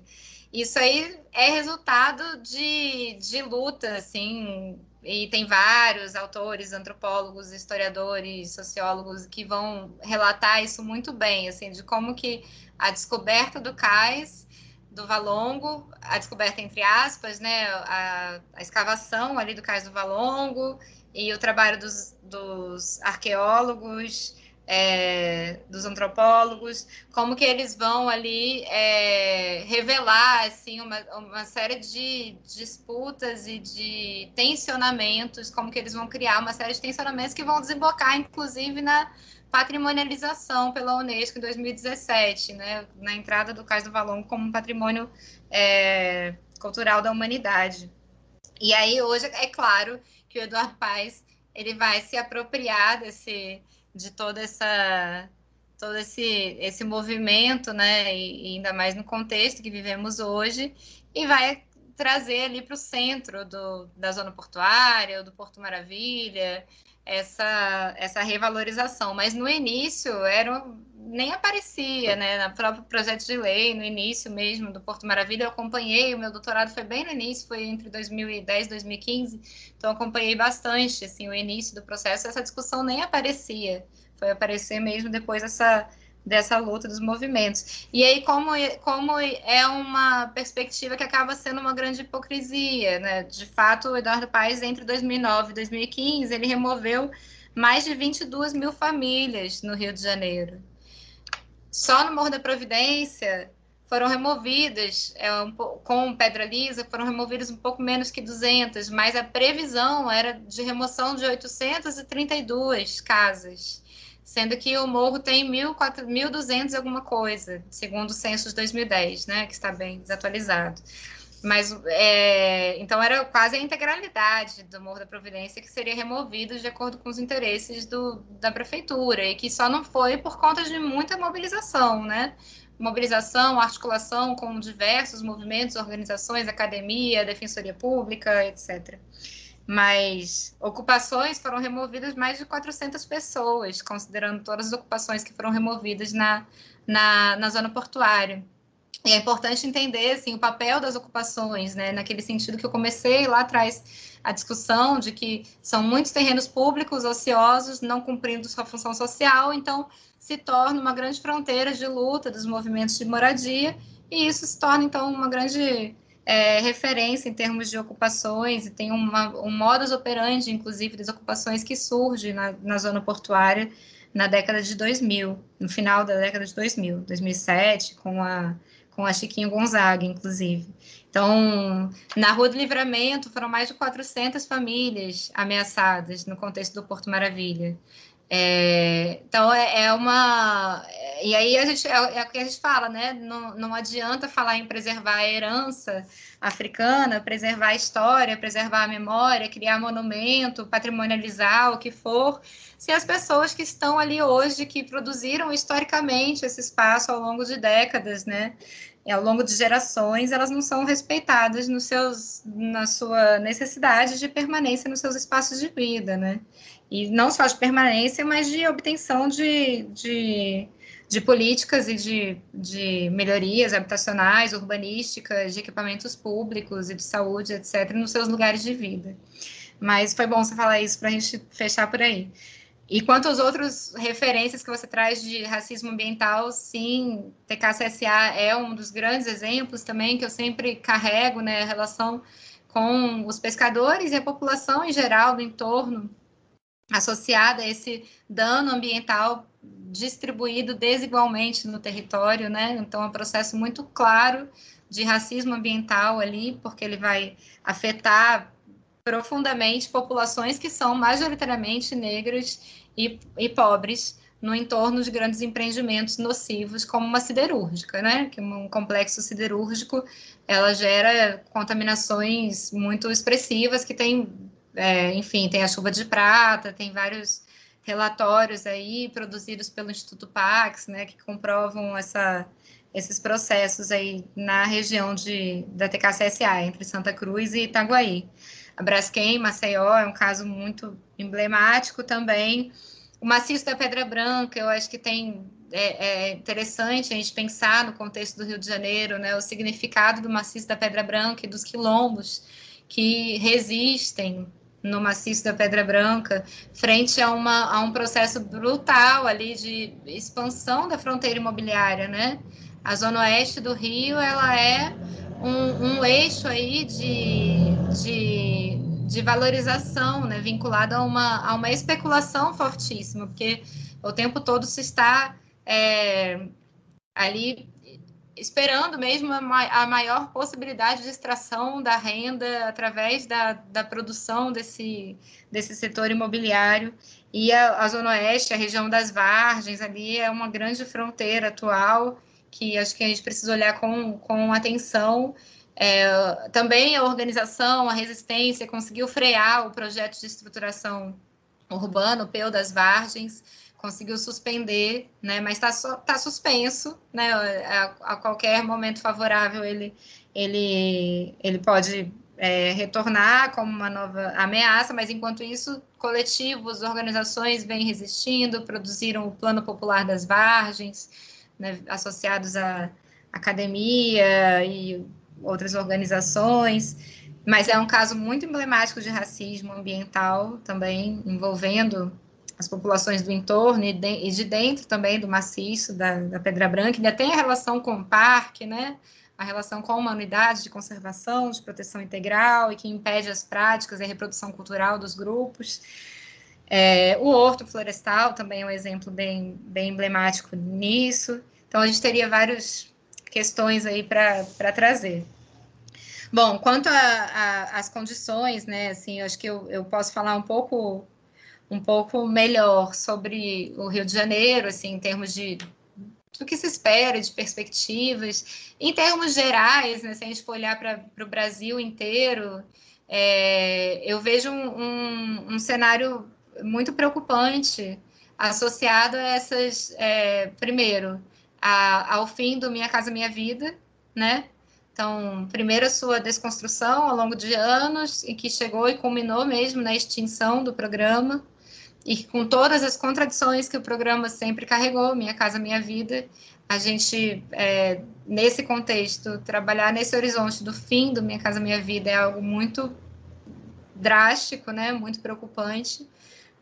isso aí é resultado de, de luta, assim, e tem vários autores, antropólogos, historiadores, sociólogos que vão relatar isso muito bem, assim, de como que a descoberta do cais do Valongo, a descoberta entre aspas, né, a, a escavação ali do cais do Valongo e o trabalho dos, dos arqueólogos, é, dos antropólogos, como que eles vão ali é, revelar assim uma, uma série de disputas e de tensionamentos, como que eles vão criar uma série de tensionamentos que vão desembocar, inclusive, na patrimonialização pela Unesco em 2017, né, na entrada do Cais do Valongo como patrimônio é, cultural da humanidade. E aí hoje é claro que o Eduardo Paes ele vai se apropriar desse de toda essa todo esse esse movimento, né, e, ainda mais no contexto que vivemos hoje, e vai trazer ali para o centro do, da zona portuária, do Porto Maravilha, essa, essa revalorização. Mas no início era, nem aparecia, né? No próprio projeto de lei, no início mesmo do Porto Maravilha, eu acompanhei, o meu doutorado foi bem no início, foi entre 2010 e 2015, então acompanhei bastante assim, o início do processo, essa discussão nem aparecia. Foi aparecer mesmo depois essa dessa luta dos movimentos. E aí, como, como é uma perspectiva que acaba sendo uma grande hipocrisia, né? De fato, o Eduardo Paes, entre 2009 e 2015, ele removeu mais de 22 mil famílias no Rio de Janeiro. Só no Morro da Providência foram removidas, é, um, com pedra lisa, foram removidas um pouco menos que 200, mas a previsão era de remoção de 832 casas sendo que o morro tem 1.200 e alguma coisa, segundo o censo de 2010, né, que está bem desatualizado. Mas, é, então, era quase a integralidade do Morro da Providência que seria removido de acordo com os interesses do, da prefeitura, e que só não foi por conta de muita mobilização, né? Mobilização, articulação com diversos movimentos, organizações, academia, defensoria pública, etc mas ocupações foram removidas mais de 400 pessoas, considerando todas as ocupações que foram removidas na, na, na zona portuária. E é importante entender assim, o papel das ocupações, né, naquele sentido que eu comecei lá atrás a discussão de que são muitos terrenos públicos ociosos, não cumprindo sua função social, então se torna uma grande fronteira de luta dos movimentos de moradia, e isso se torna então uma grande é, referência em termos de ocupações, e tem uma, um modus operandi, inclusive, das ocupações que surge na, na zona portuária na década de 2000, no final da década de 2000, 2007, com a com a Chiquinho Gonzaga, inclusive. Então, na Rua do Livramento foram mais de 400 famílias ameaçadas no contexto do Porto Maravilha. É, então é, é, uma e aí a gente é, é, o que a gente fala, né? Não, não adianta falar em preservar a herança africana, preservar a história, preservar a memória, criar monumento, patrimonializar o que for, se as pessoas que estão ali hoje, que produziram historicamente esse espaço ao longo de décadas, né? ao longo de gerações, elas não são respeitadas nos seus, na sua necessidade de permanência nos seus espaços de vida, né? E não só de permanência, mas de obtenção de, de, de políticas e de, de melhorias habitacionais, urbanísticas, de equipamentos públicos e de saúde, etc., nos seus lugares de vida. Mas foi bom você falar isso para a gente fechar por aí. E quanto às outras referências que você traz de racismo ambiental, sim, TKCSA é um dos grandes exemplos também que eu sempre carrego, né, a relação com os pescadores e a população em geral do entorno, associada a esse dano ambiental distribuído desigualmente no território, né? Então, é um processo muito claro de racismo ambiental ali, porque ele vai afetar profundamente populações que são majoritariamente negras e, e pobres no entorno de grandes empreendimentos nocivos, como uma siderúrgica, né? Que um complexo siderúrgico, ela gera contaminações muito expressivas que tem, é, enfim, tem a chuva de prata, tem vários relatórios aí produzidos pelo Instituto Pax, né, que comprovam essa, esses processos aí na região de, da TKCSA, entre Santa Cruz e Itaguaí. A Braskem, Maceió, é um caso muito emblemático também. O maciço da Pedra Branca, eu acho que tem é, é, interessante a gente pensar no contexto do Rio de Janeiro, né, o significado do maciço da Pedra Branca e dos quilombos que resistem no maciço da Pedra Branca, frente a, uma, a um processo brutal ali de expansão da fronteira imobiliária, né? A zona oeste do Rio, ela é um, um eixo aí de, de, de valorização, né, vinculado a uma, a uma especulação fortíssima, porque o tempo todo se está é, ali esperando mesmo a, maior possibilidade de extração da renda através da, da produção desse, desse setor imobiliário. E a, a Zona Oeste, a região das Vargens, ali é uma grande fronteira atual que acho que a gente precisa olhar com, com atenção. É, também a organização, a resistência conseguiu frear o projeto de estruturação urbana, o PEU das Vargens, conseguiu suspender, né, mas está tá suspenso, né, a, a, qualquer momento favorável ele, ele, ele pode é, retornar como uma nova ameaça, mas enquanto isso, coletivos, organizações vêm resistindo, produziram o Plano Popular das Vargens, né, associados à academia e outras organizações, mas é um caso muito emblemático de racismo ambiental também, envolvendo as populações do entorno e de, e de dentro também do maciço da, da, Pedra Branca, ainda tem a relação com o parque, né? a relação com uma unidade de conservação, de proteção integral e que impede as práticas e a reprodução cultural dos grupos. É, o horto florestal também é um exemplo bem, bem emblemático nisso. Então, a gente teria várias questões aí para trazer. Bom, quanto às condições, né, assim, acho que eu, eu posso falar um pouco um pouco melhor sobre o Rio de Janeiro, assim, em termos de do que se espera, de perspectivas. Em termos gerais, né, se a gente for olhar para o Brasil inteiro, é, eu vejo um, um, um cenário muito preocupante associado a essas, é, primeiro, a, ao fim do Minha Casa Minha Vida, né? Então, primeiro a sua desconstrução ao longo de anos, e que chegou e culminou mesmo na extinção do programa, e com todas as contradições que o programa sempre carregou, Minha Casa Minha Vida, a gente, é, nesse contexto, trabalhar nesse horizonte do fim do Minha Casa Minha Vida é algo muito drástico, né, muito preocupante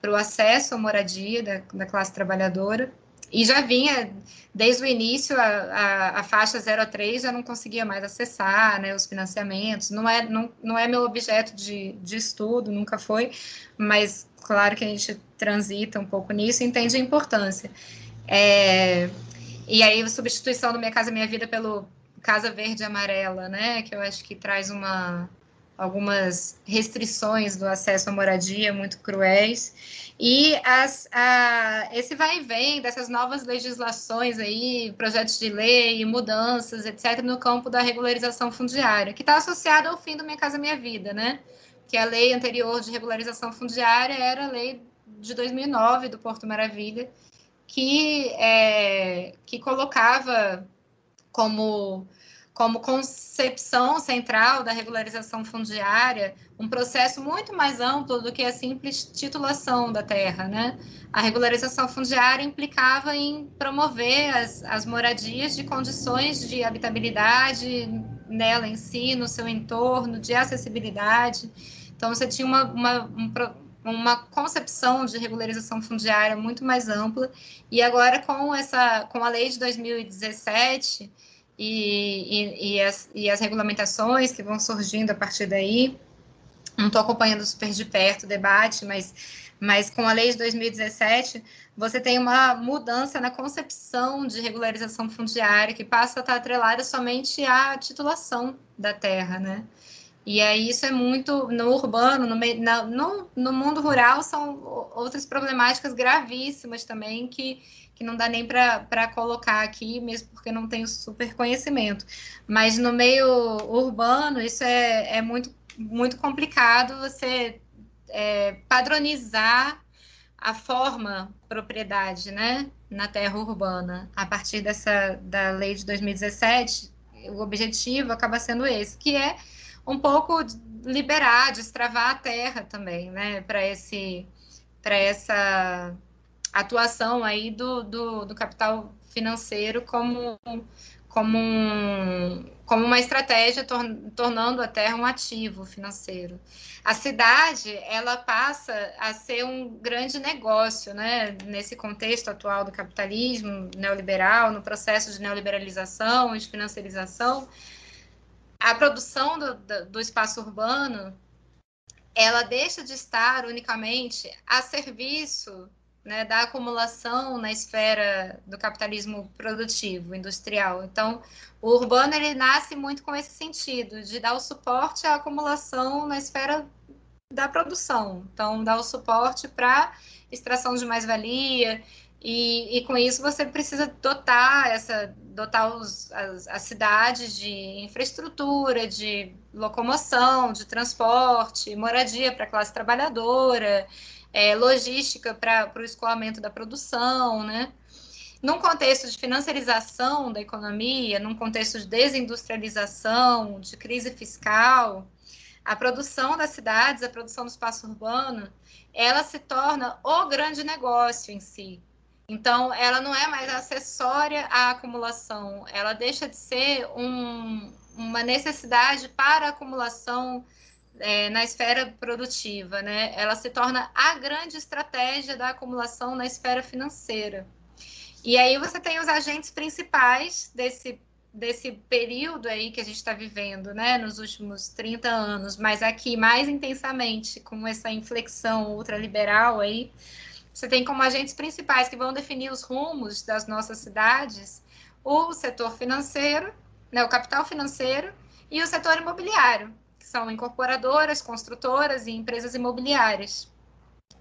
para o acesso à moradia da, da classe trabalhadora e já vinha desde o início a, a, a, faixa 03 já não conseguia mais acessar né, os financiamentos. Não é, não, não é meu objeto de, de estudo, nunca foi, mas claro que a gente transita um pouco nisso e entende a importância. É, e aí a substituição do Minha Casa Minha Vida pelo Casa Verde Amarela, né, que eu acho que traz uma, algumas restrições do acesso à moradia muito cruéis. E as, a, esse vai e vem dessas novas legislações aí, projetos de lei, mudanças, etc., no campo da regularização fundiária, que está associado ao fim do Minha Casa Minha Vida, né? Que a lei anterior de regularização fundiária era a lei de 2009 do Porto Maravilha, que, é, que colocava como como concepção central da regularização fundiária, um processo muito mais amplo do que a simples titulação da terra, né? A regularização fundiária implicava em promover as, as moradias de condições de habitabilidade nela em si, no seu entorno, de acessibilidade. Então, você tinha uma, uma, um, uma concepção de regularização fundiária muito mais ampla, e agora com, essa, com a lei de 2017 e, e, e, as, e as regulamentações que vão surgindo a partir daí. Não estou acompanhando super de perto o debate, mas, mas com a lei de 2017, você tem uma mudança na concepção de regularização fundiária que passa a estar atrelada somente à titulação da terra, né? E aí isso é muito no urbano, no, no, no mundo rural são outras problemáticas gravíssimas também que, que não dá nem para colocar aqui, mesmo porque não tenho super conhecimento. Mas no meio urbano isso é, é muito, muito complicado você é, padronizar a forma propriedade, né, na terra urbana. A partir dessa da lei de 2017, o objetivo acaba sendo esse, que é um pouco liberar, destravar a terra também, né, para esse para essa atuação aí do, do, do, capital financeiro como como, um, como uma estratégia tor tornando a terra um ativo financeiro. A cidade ela passa a ser um grande negócio, né? Nesse contexto atual do capitalismo neoliberal, no processo de neoliberalização de financiarização, a produção do, do espaço urbano ela deixa de estar unicamente a serviço né, da acumulação na esfera do capitalismo produtivo, industrial. Então, o urbano ele nasce muito com esse sentido de dar o suporte à acumulação na esfera da produção. Então, dar o suporte para extração de mais-valia e, e, com isso você precisa dotar essa dotar os, as, as cidades de infraestrutura, de locomoção, de transporte, moradia para a classe trabalhadora, é, logística para o escoamento da produção, né? Num contexto de financiarização da economia, num contexto de desindustrialização, de crise fiscal, a produção das cidades, a produção do espaço urbano, ela se torna o grande negócio em si. Então, ela não é mais acessória à acumulação, ela deixa de ser um, uma necessidade para a acumulação é, na esfera produtiva, né? Ela se torna a grande estratégia da acumulação na esfera financeira. E aí você tem os agentes principais desse, desse período aí que a gente está vivendo, né? Nos últimos 30 anos, mas aqui mais intensamente, com essa inflexão ultraliberal aí, você tem como agentes principais que vão definir os rumos das nossas cidades o setor financeiro, né, o capital financeiro e o setor imobiliário, que são incorporadoras, construtoras e empresas imobiliárias.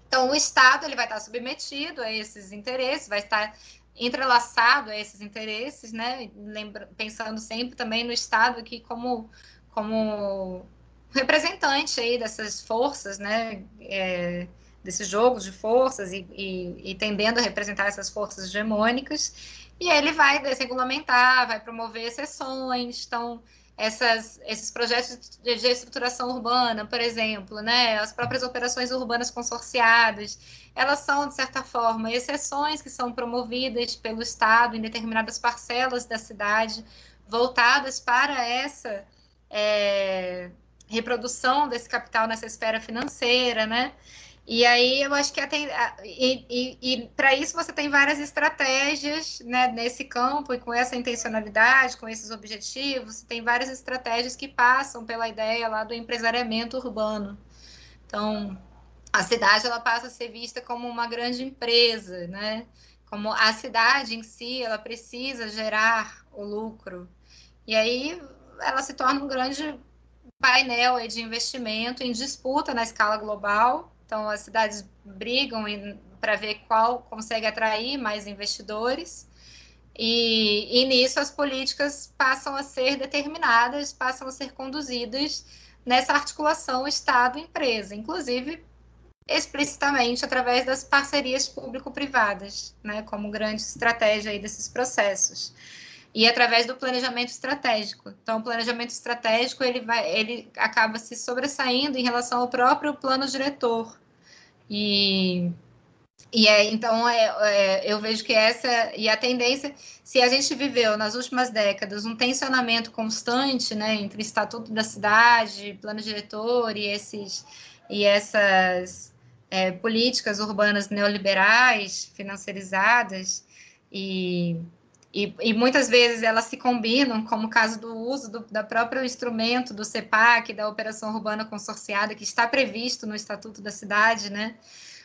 Então, o Estado ele vai estar submetido a esses interesses, vai estar entrelaçado a esses interesses, né? Lembra, pensando sempre também no Estado aqui como, como representante aí dessas forças, né? É, desses jogos de forças e, e, e, tendendo a representar essas forças hegemônicas, e ele vai desregulamentar, vai promover exceções, então essas, esses projetos de, de estruturação urbana, por exemplo, né, as próprias operações urbanas consorciadas, elas são, de certa forma, exceções que são promovidas pelo Estado em determinadas parcelas da cidade, voltadas para essa é, reprodução desse capital nessa esfera financeira, né? E aí eu acho que até, e, e, e para isso você tem várias estratégias né, nesse campo e com essa intencionalidade, com esses objetivos, tem várias estratégias que passam pela ideia lá do empresariamento urbano. Então, a cidade ela passa a ser vista como uma grande empresa, né? Como a cidade em si, ela precisa gerar o lucro. E aí ela se torna um grande painel de investimento em disputa na escala global então, as cidades brigam para ver qual consegue atrair mais investidores. E, e nisso as políticas passam a ser determinadas, passam a ser conduzidas nessa articulação Estado-empresa, inclusive explicitamente através das parcerias público-privadas, né, como grande estratégia aí desses processos. E através do planejamento estratégico. Então, o planejamento estratégico ele vai, ele acaba se sobressaindo em relação ao próprio plano diretor, e, e é, então é, é, eu vejo que essa e a tendência, se a gente viveu nas últimas décadas um tensionamento constante né, entre estatuto da cidade, plano diretor e esses e essas é, políticas urbanas neoliberais financiarizadas e e, e, muitas vezes elas se combinam, como o caso do uso do da próprio instrumento do CEPAC, da Operação Urbana Consorciada, que está previsto no Estatuto da Cidade, né?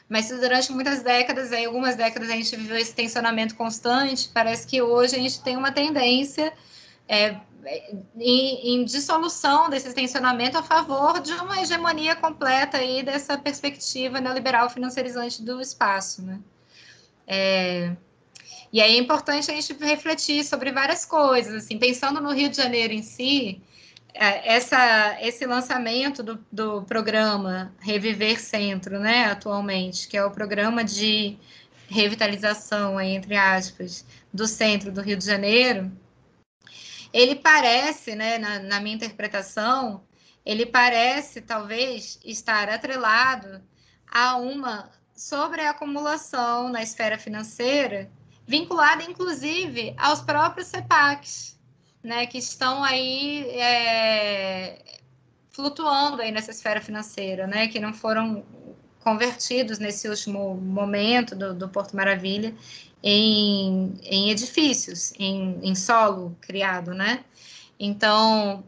Mas durante muitas décadas, aí, algumas décadas, a gente viveu esse tensionamento constante. Parece que hoje a gente tem uma tendência é, em, em, dissolução desse tensionamento a favor de uma hegemonia completa aí dessa perspectiva neoliberal financiarizante do espaço, né? É, e aí é importante a gente refletir sobre várias coisas, assim, pensando no Rio de Janeiro em si, é, essa, esse lançamento do, do programa Reviver Centro, né, atualmente, que é o programa de revitalização, entre aspas, do centro do Rio de Janeiro, ele parece, né, na, na minha interpretação, ele parece talvez estar atrelado a uma sobreacumulação na esfera financeira vinculada inclusive aos próprios CEPACs, né, que estão aí é, flutuando aí nessa esfera financeira, né, que não foram convertidos nesse último momento do, do Porto Maravilha em, em edifícios, em, em solo criado, né? Então,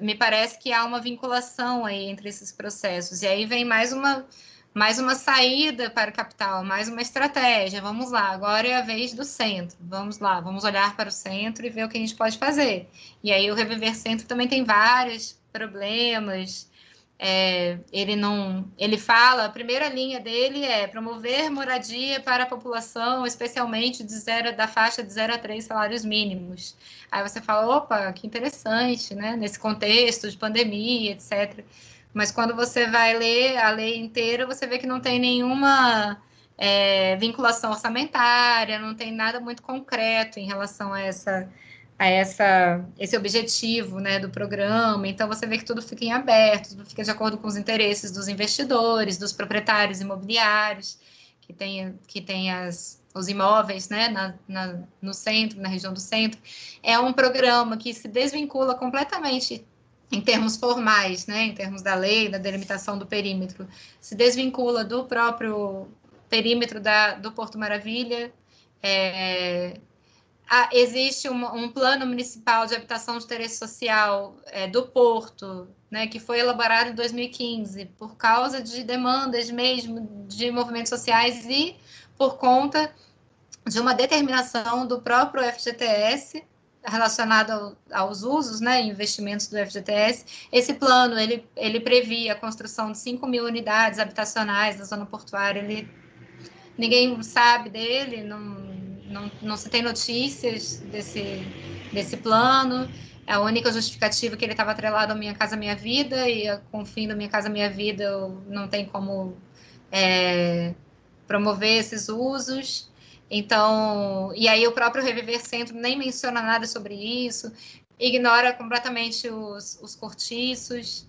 me parece que há uma vinculação aí entre esses processos. E aí vem mais uma mais uma saída para o capital, mais uma estratégia. Vamos lá, agora é a vez do centro. Vamos lá, vamos olhar para o centro e ver o que a gente pode fazer. E aí o Reviver Centro também tem vários problemas. É, ele não, ele fala, a primeira linha dele é promover moradia para a população, especialmente de zero, da faixa de 0 a 3 salários mínimos. Aí você fala, opa, que interessante, né? Nesse contexto de pandemia, etc. Mas quando você vai ler a lei inteira, você vê que não tem nenhuma é, vinculação orçamentária, não tem nada muito concreto em relação a essa a essa, esse objetivo né, do programa. Então, você vê que tudo fica em aberto, tudo fica de acordo com os interesses dos investidores, dos proprietários imobiliários, que tem, que tem as, os imóveis né, na, na, no centro, na região do centro. É um programa que se desvincula completamente em termos formais, né, em termos da lei, da delimitação do perímetro, se desvincula do próprio perímetro da, do Porto Maravilha. É, a, existe um, um, plano municipal de habitação de interesse social é, do Porto, né, que foi elaborado em 2015, por causa de demandas mesmo de movimentos sociais e por conta de uma determinação do próprio FGTS, relacionado ao, aos usos, né, investimentos do FGTS. Esse plano, ele, ele previa a construção de 5 mil unidades habitacionais na zona portuária, ele, ninguém sabe dele, não, não, não se tem notícias desse, desse plano, a única justificativa é que ele estava atrelado ao Minha Casa Minha Vida, e com o fim do Minha Casa Minha Vida não tem como é, promover esses usos. Então, e aí o próprio Reviver Centro nem menciona nada sobre isso, ignora completamente os, os cortiços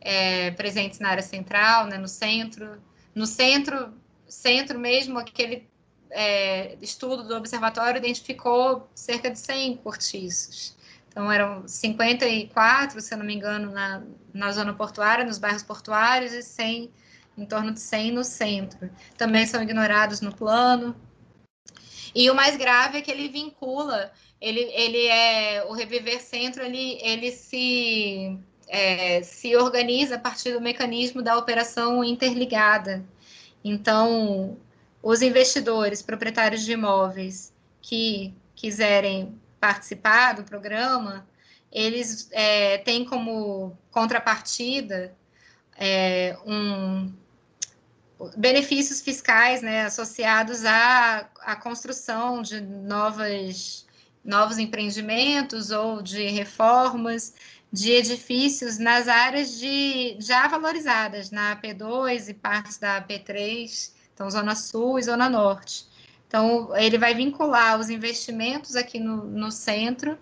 é, presentes na área central, né, no centro. No centro, centro mesmo, aquele é, estudo do observatório identificou cerca de 100 cortiços. Então, eram 54, se eu não me engano, na, na zona portuária, nos bairros portuários, e 100 em torno de 100 no centro. Também são ignorados no plano. E o mais grave é que ele vincula, ele, ele é o Reviver Centro, ele, ele se, é, se organiza a partir do mecanismo da operação interligada. Então, os investidores, proprietários de imóveis que quiserem participar do programa, eles é, têm como contrapartida é, um, benefícios fiscais né, associados à, à construção de novas, novos empreendimentos ou de reformas de edifícios nas áreas de, já valorizadas, na AP2 e partes da AP3, então Zona Sul e Zona Norte. Então, ele vai vincular os investimentos aqui no, no centro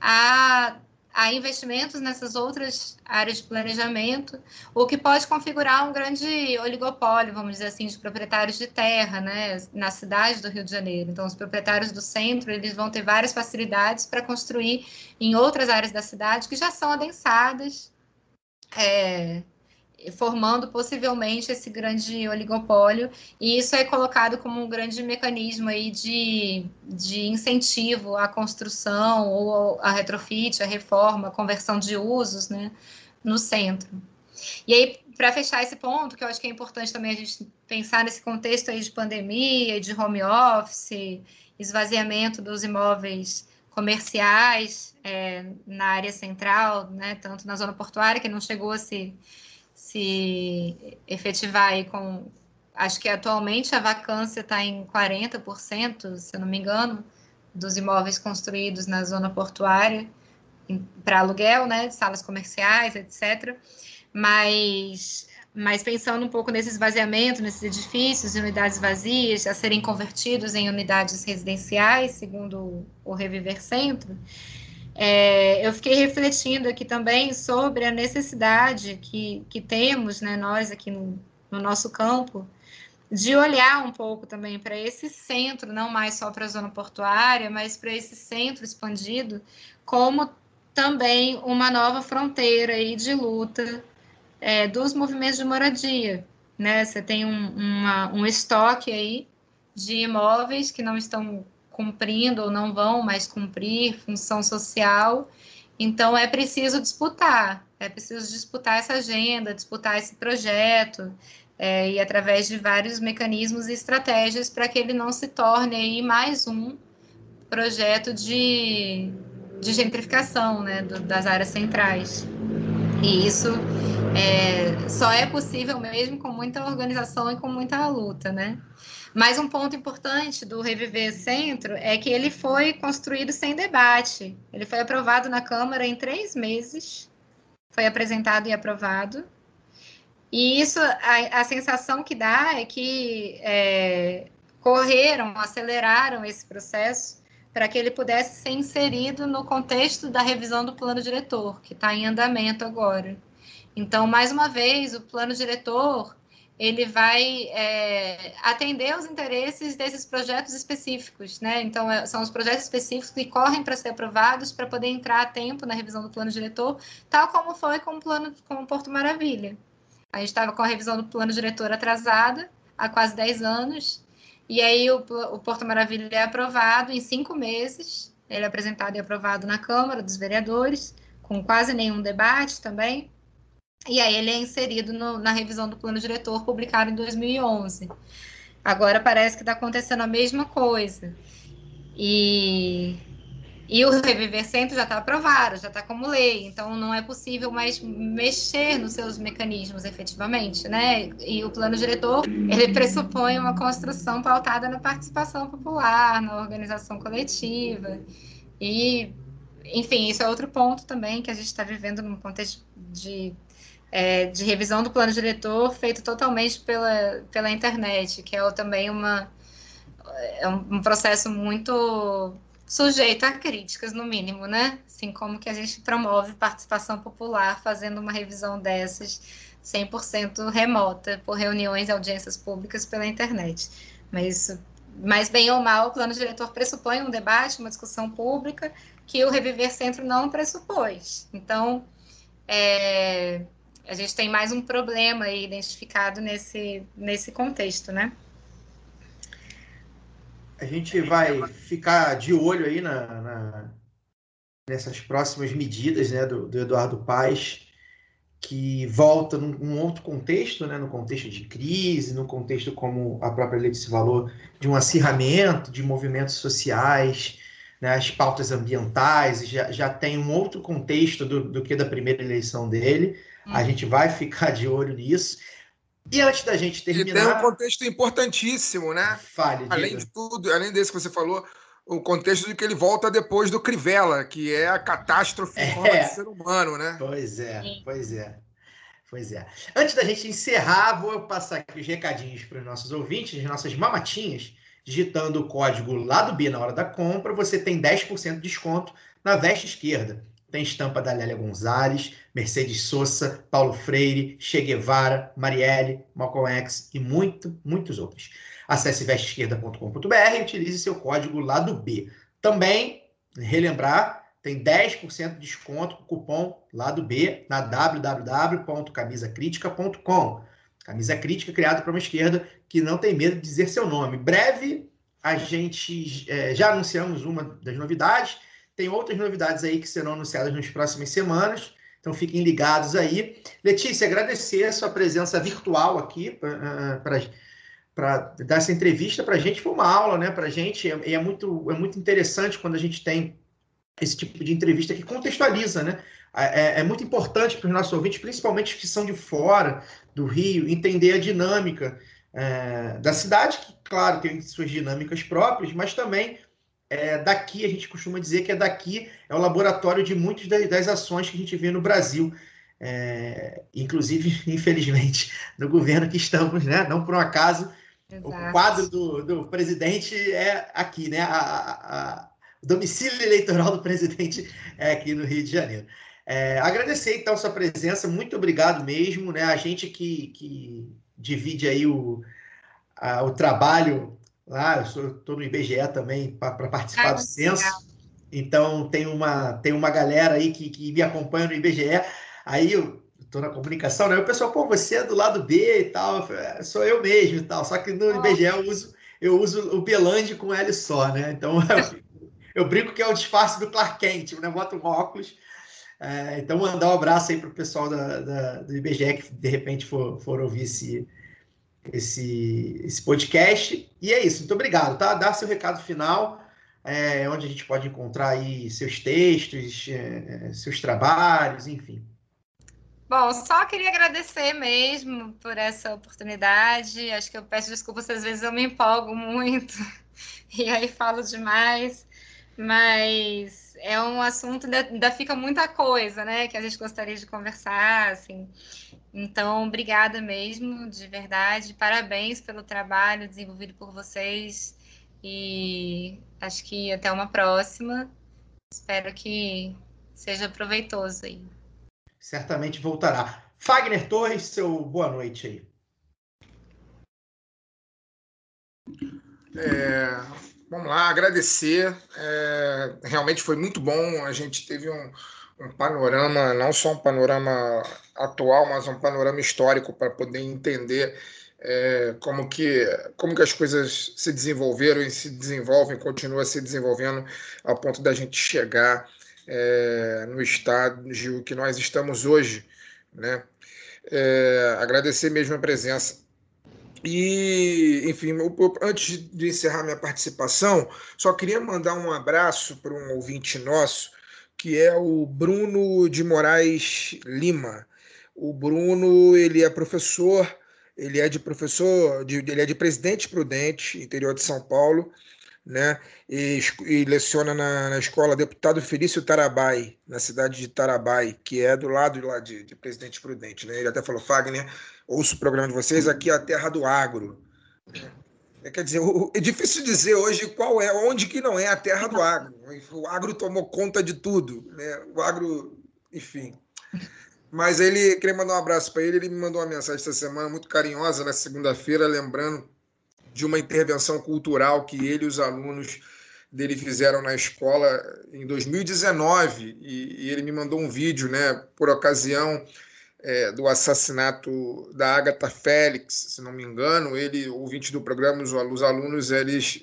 a a investimentos nessas outras áreas de planejamento, o que pode configurar um grande oligopólio, vamos dizer assim, de proprietários de terra, né, na cidade do Rio de Janeiro. Então, os proprietários do centro, eles vão ter várias facilidades para construir em outras áreas da cidade que já são adensadas, é, formando possivelmente esse grande oligopólio, e isso é colocado como um grande mecanismo aí de, de incentivo à construção ou a retrofit, a reforma, a conversão de usos né, no centro. E aí, para fechar esse ponto, que eu acho que é importante também a gente pensar nesse contexto aí de pandemia, de home office, esvaziamento dos imóveis comerciais é, na área central, né, tanto na zona portuária, que não chegou a se se efetivar aí com. Acho que atualmente a vacância está em 40%, se eu não me engano, dos imóveis construídos na zona portuária para aluguel, né, salas comerciais, etc. Mas, mas pensando um pouco nesse esvaziamento, nesses edifícios e unidades vazias a serem convertidos em unidades residenciais, segundo o Reviver Centro, é, eu fiquei refletindo aqui também sobre a necessidade que, que temos, né, nós aqui no, no nosso campo, de olhar um pouco também para esse centro, não mais só para a zona portuária, mas para esse centro expandido, como também uma nova fronteira aí de luta é, dos movimentos de moradia. Né? Você tem um, uma, um estoque aí de imóveis que não estão cumprindo ou não vão mais cumprir função social. Então é preciso disputar, é preciso disputar essa agenda, disputar esse projeto, é, e através de vários mecanismos e estratégias para que ele não se torne aí mais um projeto de, de gentrificação né, do, das áreas centrais. E isso é, só é possível mesmo com muita organização e com muita luta, né? Mas um ponto importante do Reviver Centro é que ele foi construído sem debate. Ele foi aprovado na Câmara em três meses, foi apresentado e aprovado. E isso, a, a sensação que dá é que é, correram, aceleraram esse processo para que ele pudesse ser inserido no contexto da revisão do plano diretor, que está em andamento agora. Então, mais uma vez, o plano diretor ele vai é, atender os interesses desses projetos específicos, né? Então, é, são os projetos específicos que correm para ser aprovados para poder entrar a tempo na revisão do plano diretor, tal como foi com o plano com o Porto Maravilha. A gente estava com a revisão do plano diretor atrasada há quase 10 anos, e aí o, o Porto Maravilha é aprovado em cinco meses, ele é apresentado e aprovado na Câmara dos Vereadores, com quase nenhum debate também, e aí ele é inserido no, na revisão do plano diretor publicado em 2011. Agora parece que está acontecendo a mesma coisa. E, e o Reviver Centro já está aprovado, já está como lei, então não é possível mais mexer nos seus mecanismos efetivamente, né? E o plano diretor, ele pressupõe uma construção pautada na participação popular, na organização coletiva. E, enfim, isso é outro ponto também que a gente está vivendo num contexto de é, de revisão do plano diretor feito totalmente pela, pela internet, que é também uma, é um processo muito sujeito a críticas, no mínimo, né? Assim como que a gente promove participação popular fazendo uma revisão dessas 100% remota, por reuniões e audiências públicas pela internet. Mas, mas, bem ou mal, o plano diretor pressupõe um debate, uma discussão pública, que o Reviver Centro não pressupôs. Então, é, a gente tem mais um problema aí identificado nesse, nesse contexto, né? A gente vai ficar de olho aí na, na nessas próximas medidas né, do, do Eduardo Paes, que volta num, num, outro contexto, né, no contexto de crise, no contexto, como a própria Letícia falou, de um acirramento de movimentos sociais, né, as pautas ambientais, já, já tem um outro contexto do, do que da primeira eleição dele. Hum. A gente vai ficar de olho nisso. E antes da gente terminar. E tem um contexto importantíssimo, né? Fale, além de tudo, além desse que você falou, o contexto de que ele volta depois do Crivella, que é a catástrofe é. do ser humano, né? Pois é, pois é. Pois é. Antes da gente encerrar, vou passar aqui os recadinhos para os nossos ouvintes, as nossas mamatinhas. Digitando o código lado B na hora da compra, você tem 10% de desconto na veste esquerda. Tem estampa da Lélia Gonzalez, Mercedes Sosa, Paulo Freire, Che Guevara, Marielle, Malcolm X e muito, muitos outros. Acesse vesteesquerda.com.br e utilize seu código lado B. Também, relembrar, tem 10% de desconto com o cupom lado B na www.camisacritica.com. Camisa crítica criada para uma esquerda que não tem medo de dizer seu nome. Breve, a gente é, já anunciamos uma das novidades tem outras novidades aí que serão anunciadas nas próximas semanas. Então fiquem ligados aí. Letícia, agradecer a sua presença virtual aqui para uh, dar essa entrevista para a gente. Foi uma aula né, para a gente e é muito, é muito interessante quando a gente tem esse tipo de entrevista que contextualiza, né? É, é, é muito importante para os nossos ouvintes, principalmente que são de fora do Rio, entender a dinâmica é, da cidade, que, claro, tem suas dinâmicas próprias, mas também é, daqui, a gente costuma dizer que é daqui, é o laboratório de muitas das, ações que a gente vê no Brasil. É, inclusive, infelizmente, no governo que estamos, né? Não por um acaso, Exato. o quadro do, do presidente é aqui, né? A, a, a, o domicílio eleitoral do presidente é aqui no Rio de Janeiro. É, agradecer então sua presença, muito obrigado mesmo, né? A gente que, que divide aí o, a, o trabalho lá, eu estou no IBGE também para participar ah, do censo. Legal. Então tem uma, tem uma galera aí que, que me acompanha no IBGE. Aí eu estou na comunicação, né? O pessoal, pô, você é do lado B e tal. É, sou eu mesmo e tal. Só que no. IBGE eu uso, eu uso o Belande com L só, né? Então eu, eu brinco que é o disfarce do Clark Kent, né? Boto um óculos. É, então, mandar um abraço aí para o pessoal da, da, do IBGE que de repente for, for ouvir esse, esse, esse podcast. E é isso, muito obrigado, tá? Dá seu recado final, é, onde a gente pode encontrar aí seus textos, é, seus trabalhos, enfim. Bom, só queria agradecer mesmo por essa oportunidade. Acho que eu peço desculpas se às vezes eu me empolgo muito e aí falo demais, mas é um assunto, ainda, ainda fica muita coisa, né, que a gente gostaria de conversar, assim. Então, obrigada mesmo, de verdade. Parabéns pelo trabalho desenvolvido por vocês. E acho que até uma próxima. Espero que seja proveitoso aí. Certamente voltará. Fagner Torres, seu boa noite aí. É, vamos lá, agradecer. É, realmente foi muito bom. A gente teve um, um panorama, não só um panorama atual, mas um panorama histórico para poder entender é, como, que, como que as coisas se desenvolveram e se desenvolvem, continuam se desenvolvendo a ponto da gente chegar é, no estágio que nós estamos hoje. Né? É, agradecer mesmo a presença. E, enfim, antes de encerrar minha participação, só queria mandar um abraço para um ouvinte nosso, que é o Bruno de Moraes Lima. O Bruno, ele é professor, ele é de professor, de, ele é de Presidente Prudente, interior de São Paulo, né? E, e leciona na, na, escola Deputado Felício Tarabai, na cidade de Tarabai, que é do lado lá de, de Presidente Prudente, né? Ele até falou, Fagner, ouço o programa de vocês, aqui é a terra do agro. É, quer dizer, é difícil dizer hoje qual é, onde que não é a terra do agro. O agro tomou conta de tudo, né? O agro, enfim. Mas ele, queria mandar um abraço para ele, ele me mandou uma mensagem essa semana muito carinhosa, na segunda-feira, lembrando de uma intervenção cultural que ele e os alunos dele fizeram na escola em 2019, e, e ele me mandou um vídeo, né, por ocasião é, do assassinato da Agatha Félix, se não me engano. Ele, ouvinte do programa, os, os alunos, eles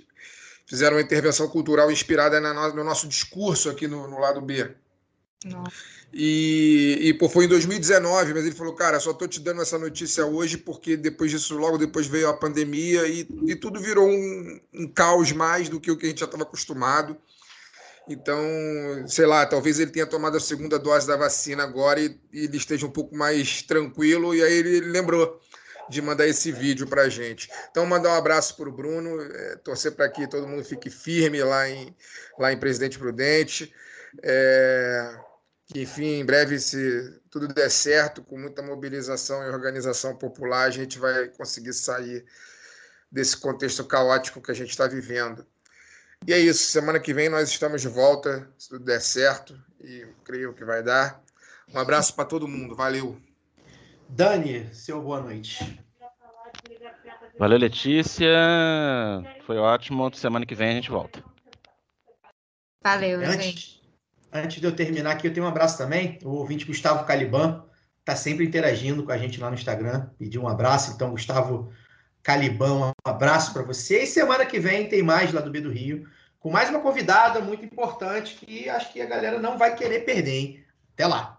fizeram uma intervenção cultural inspirada na, no nosso discurso aqui no, no lado B. Nossa. E, e pô, foi em 2019, mas ele falou, cara, só tô te dando essa notícia hoje porque depois disso, logo depois veio a pandemia e, e tudo virou um, um caos mais do que o que a gente já estava acostumado. Então, sei lá, talvez ele tenha tomado a segunda dose da vacina agora e, e ele esteja um pouco mais tranquilo. E aí ele lembrou de mandar esse vídeo para a gente. Então, mandar um abraço para o Bruno, é, torcer para que todo mundo fique firme lá em, lá em Presidente Prudente. É, que, enfim, em breve, se tudo der certo, com muita mobilização e organização popular, a gente vai conseguir sair desse contexto caótico que a gente está vivendo. E é isso. Semana que vem nós estamos de volta, se tudo der certo, e creio que vai dar. Um abraço para todo mundo. Valeu. Dani, seu boa noite. Valeu, Letícia. Foi ótimo. Semana que vem a gente volta. Valeu, gente. Antes, antes de eu terminar aqui, eu tenho um abraço também. O ouvinte Gustavo Caliban está sempre interagindo com a gente lá no Instagram. Pediu um abraço. Então, Gustavo Calibão, um abraço para você. E semana que vem tem mais lá do B do Rio, com mais uma convidada muito importante que acho que a galera não vai querer perder, hein? Até lá!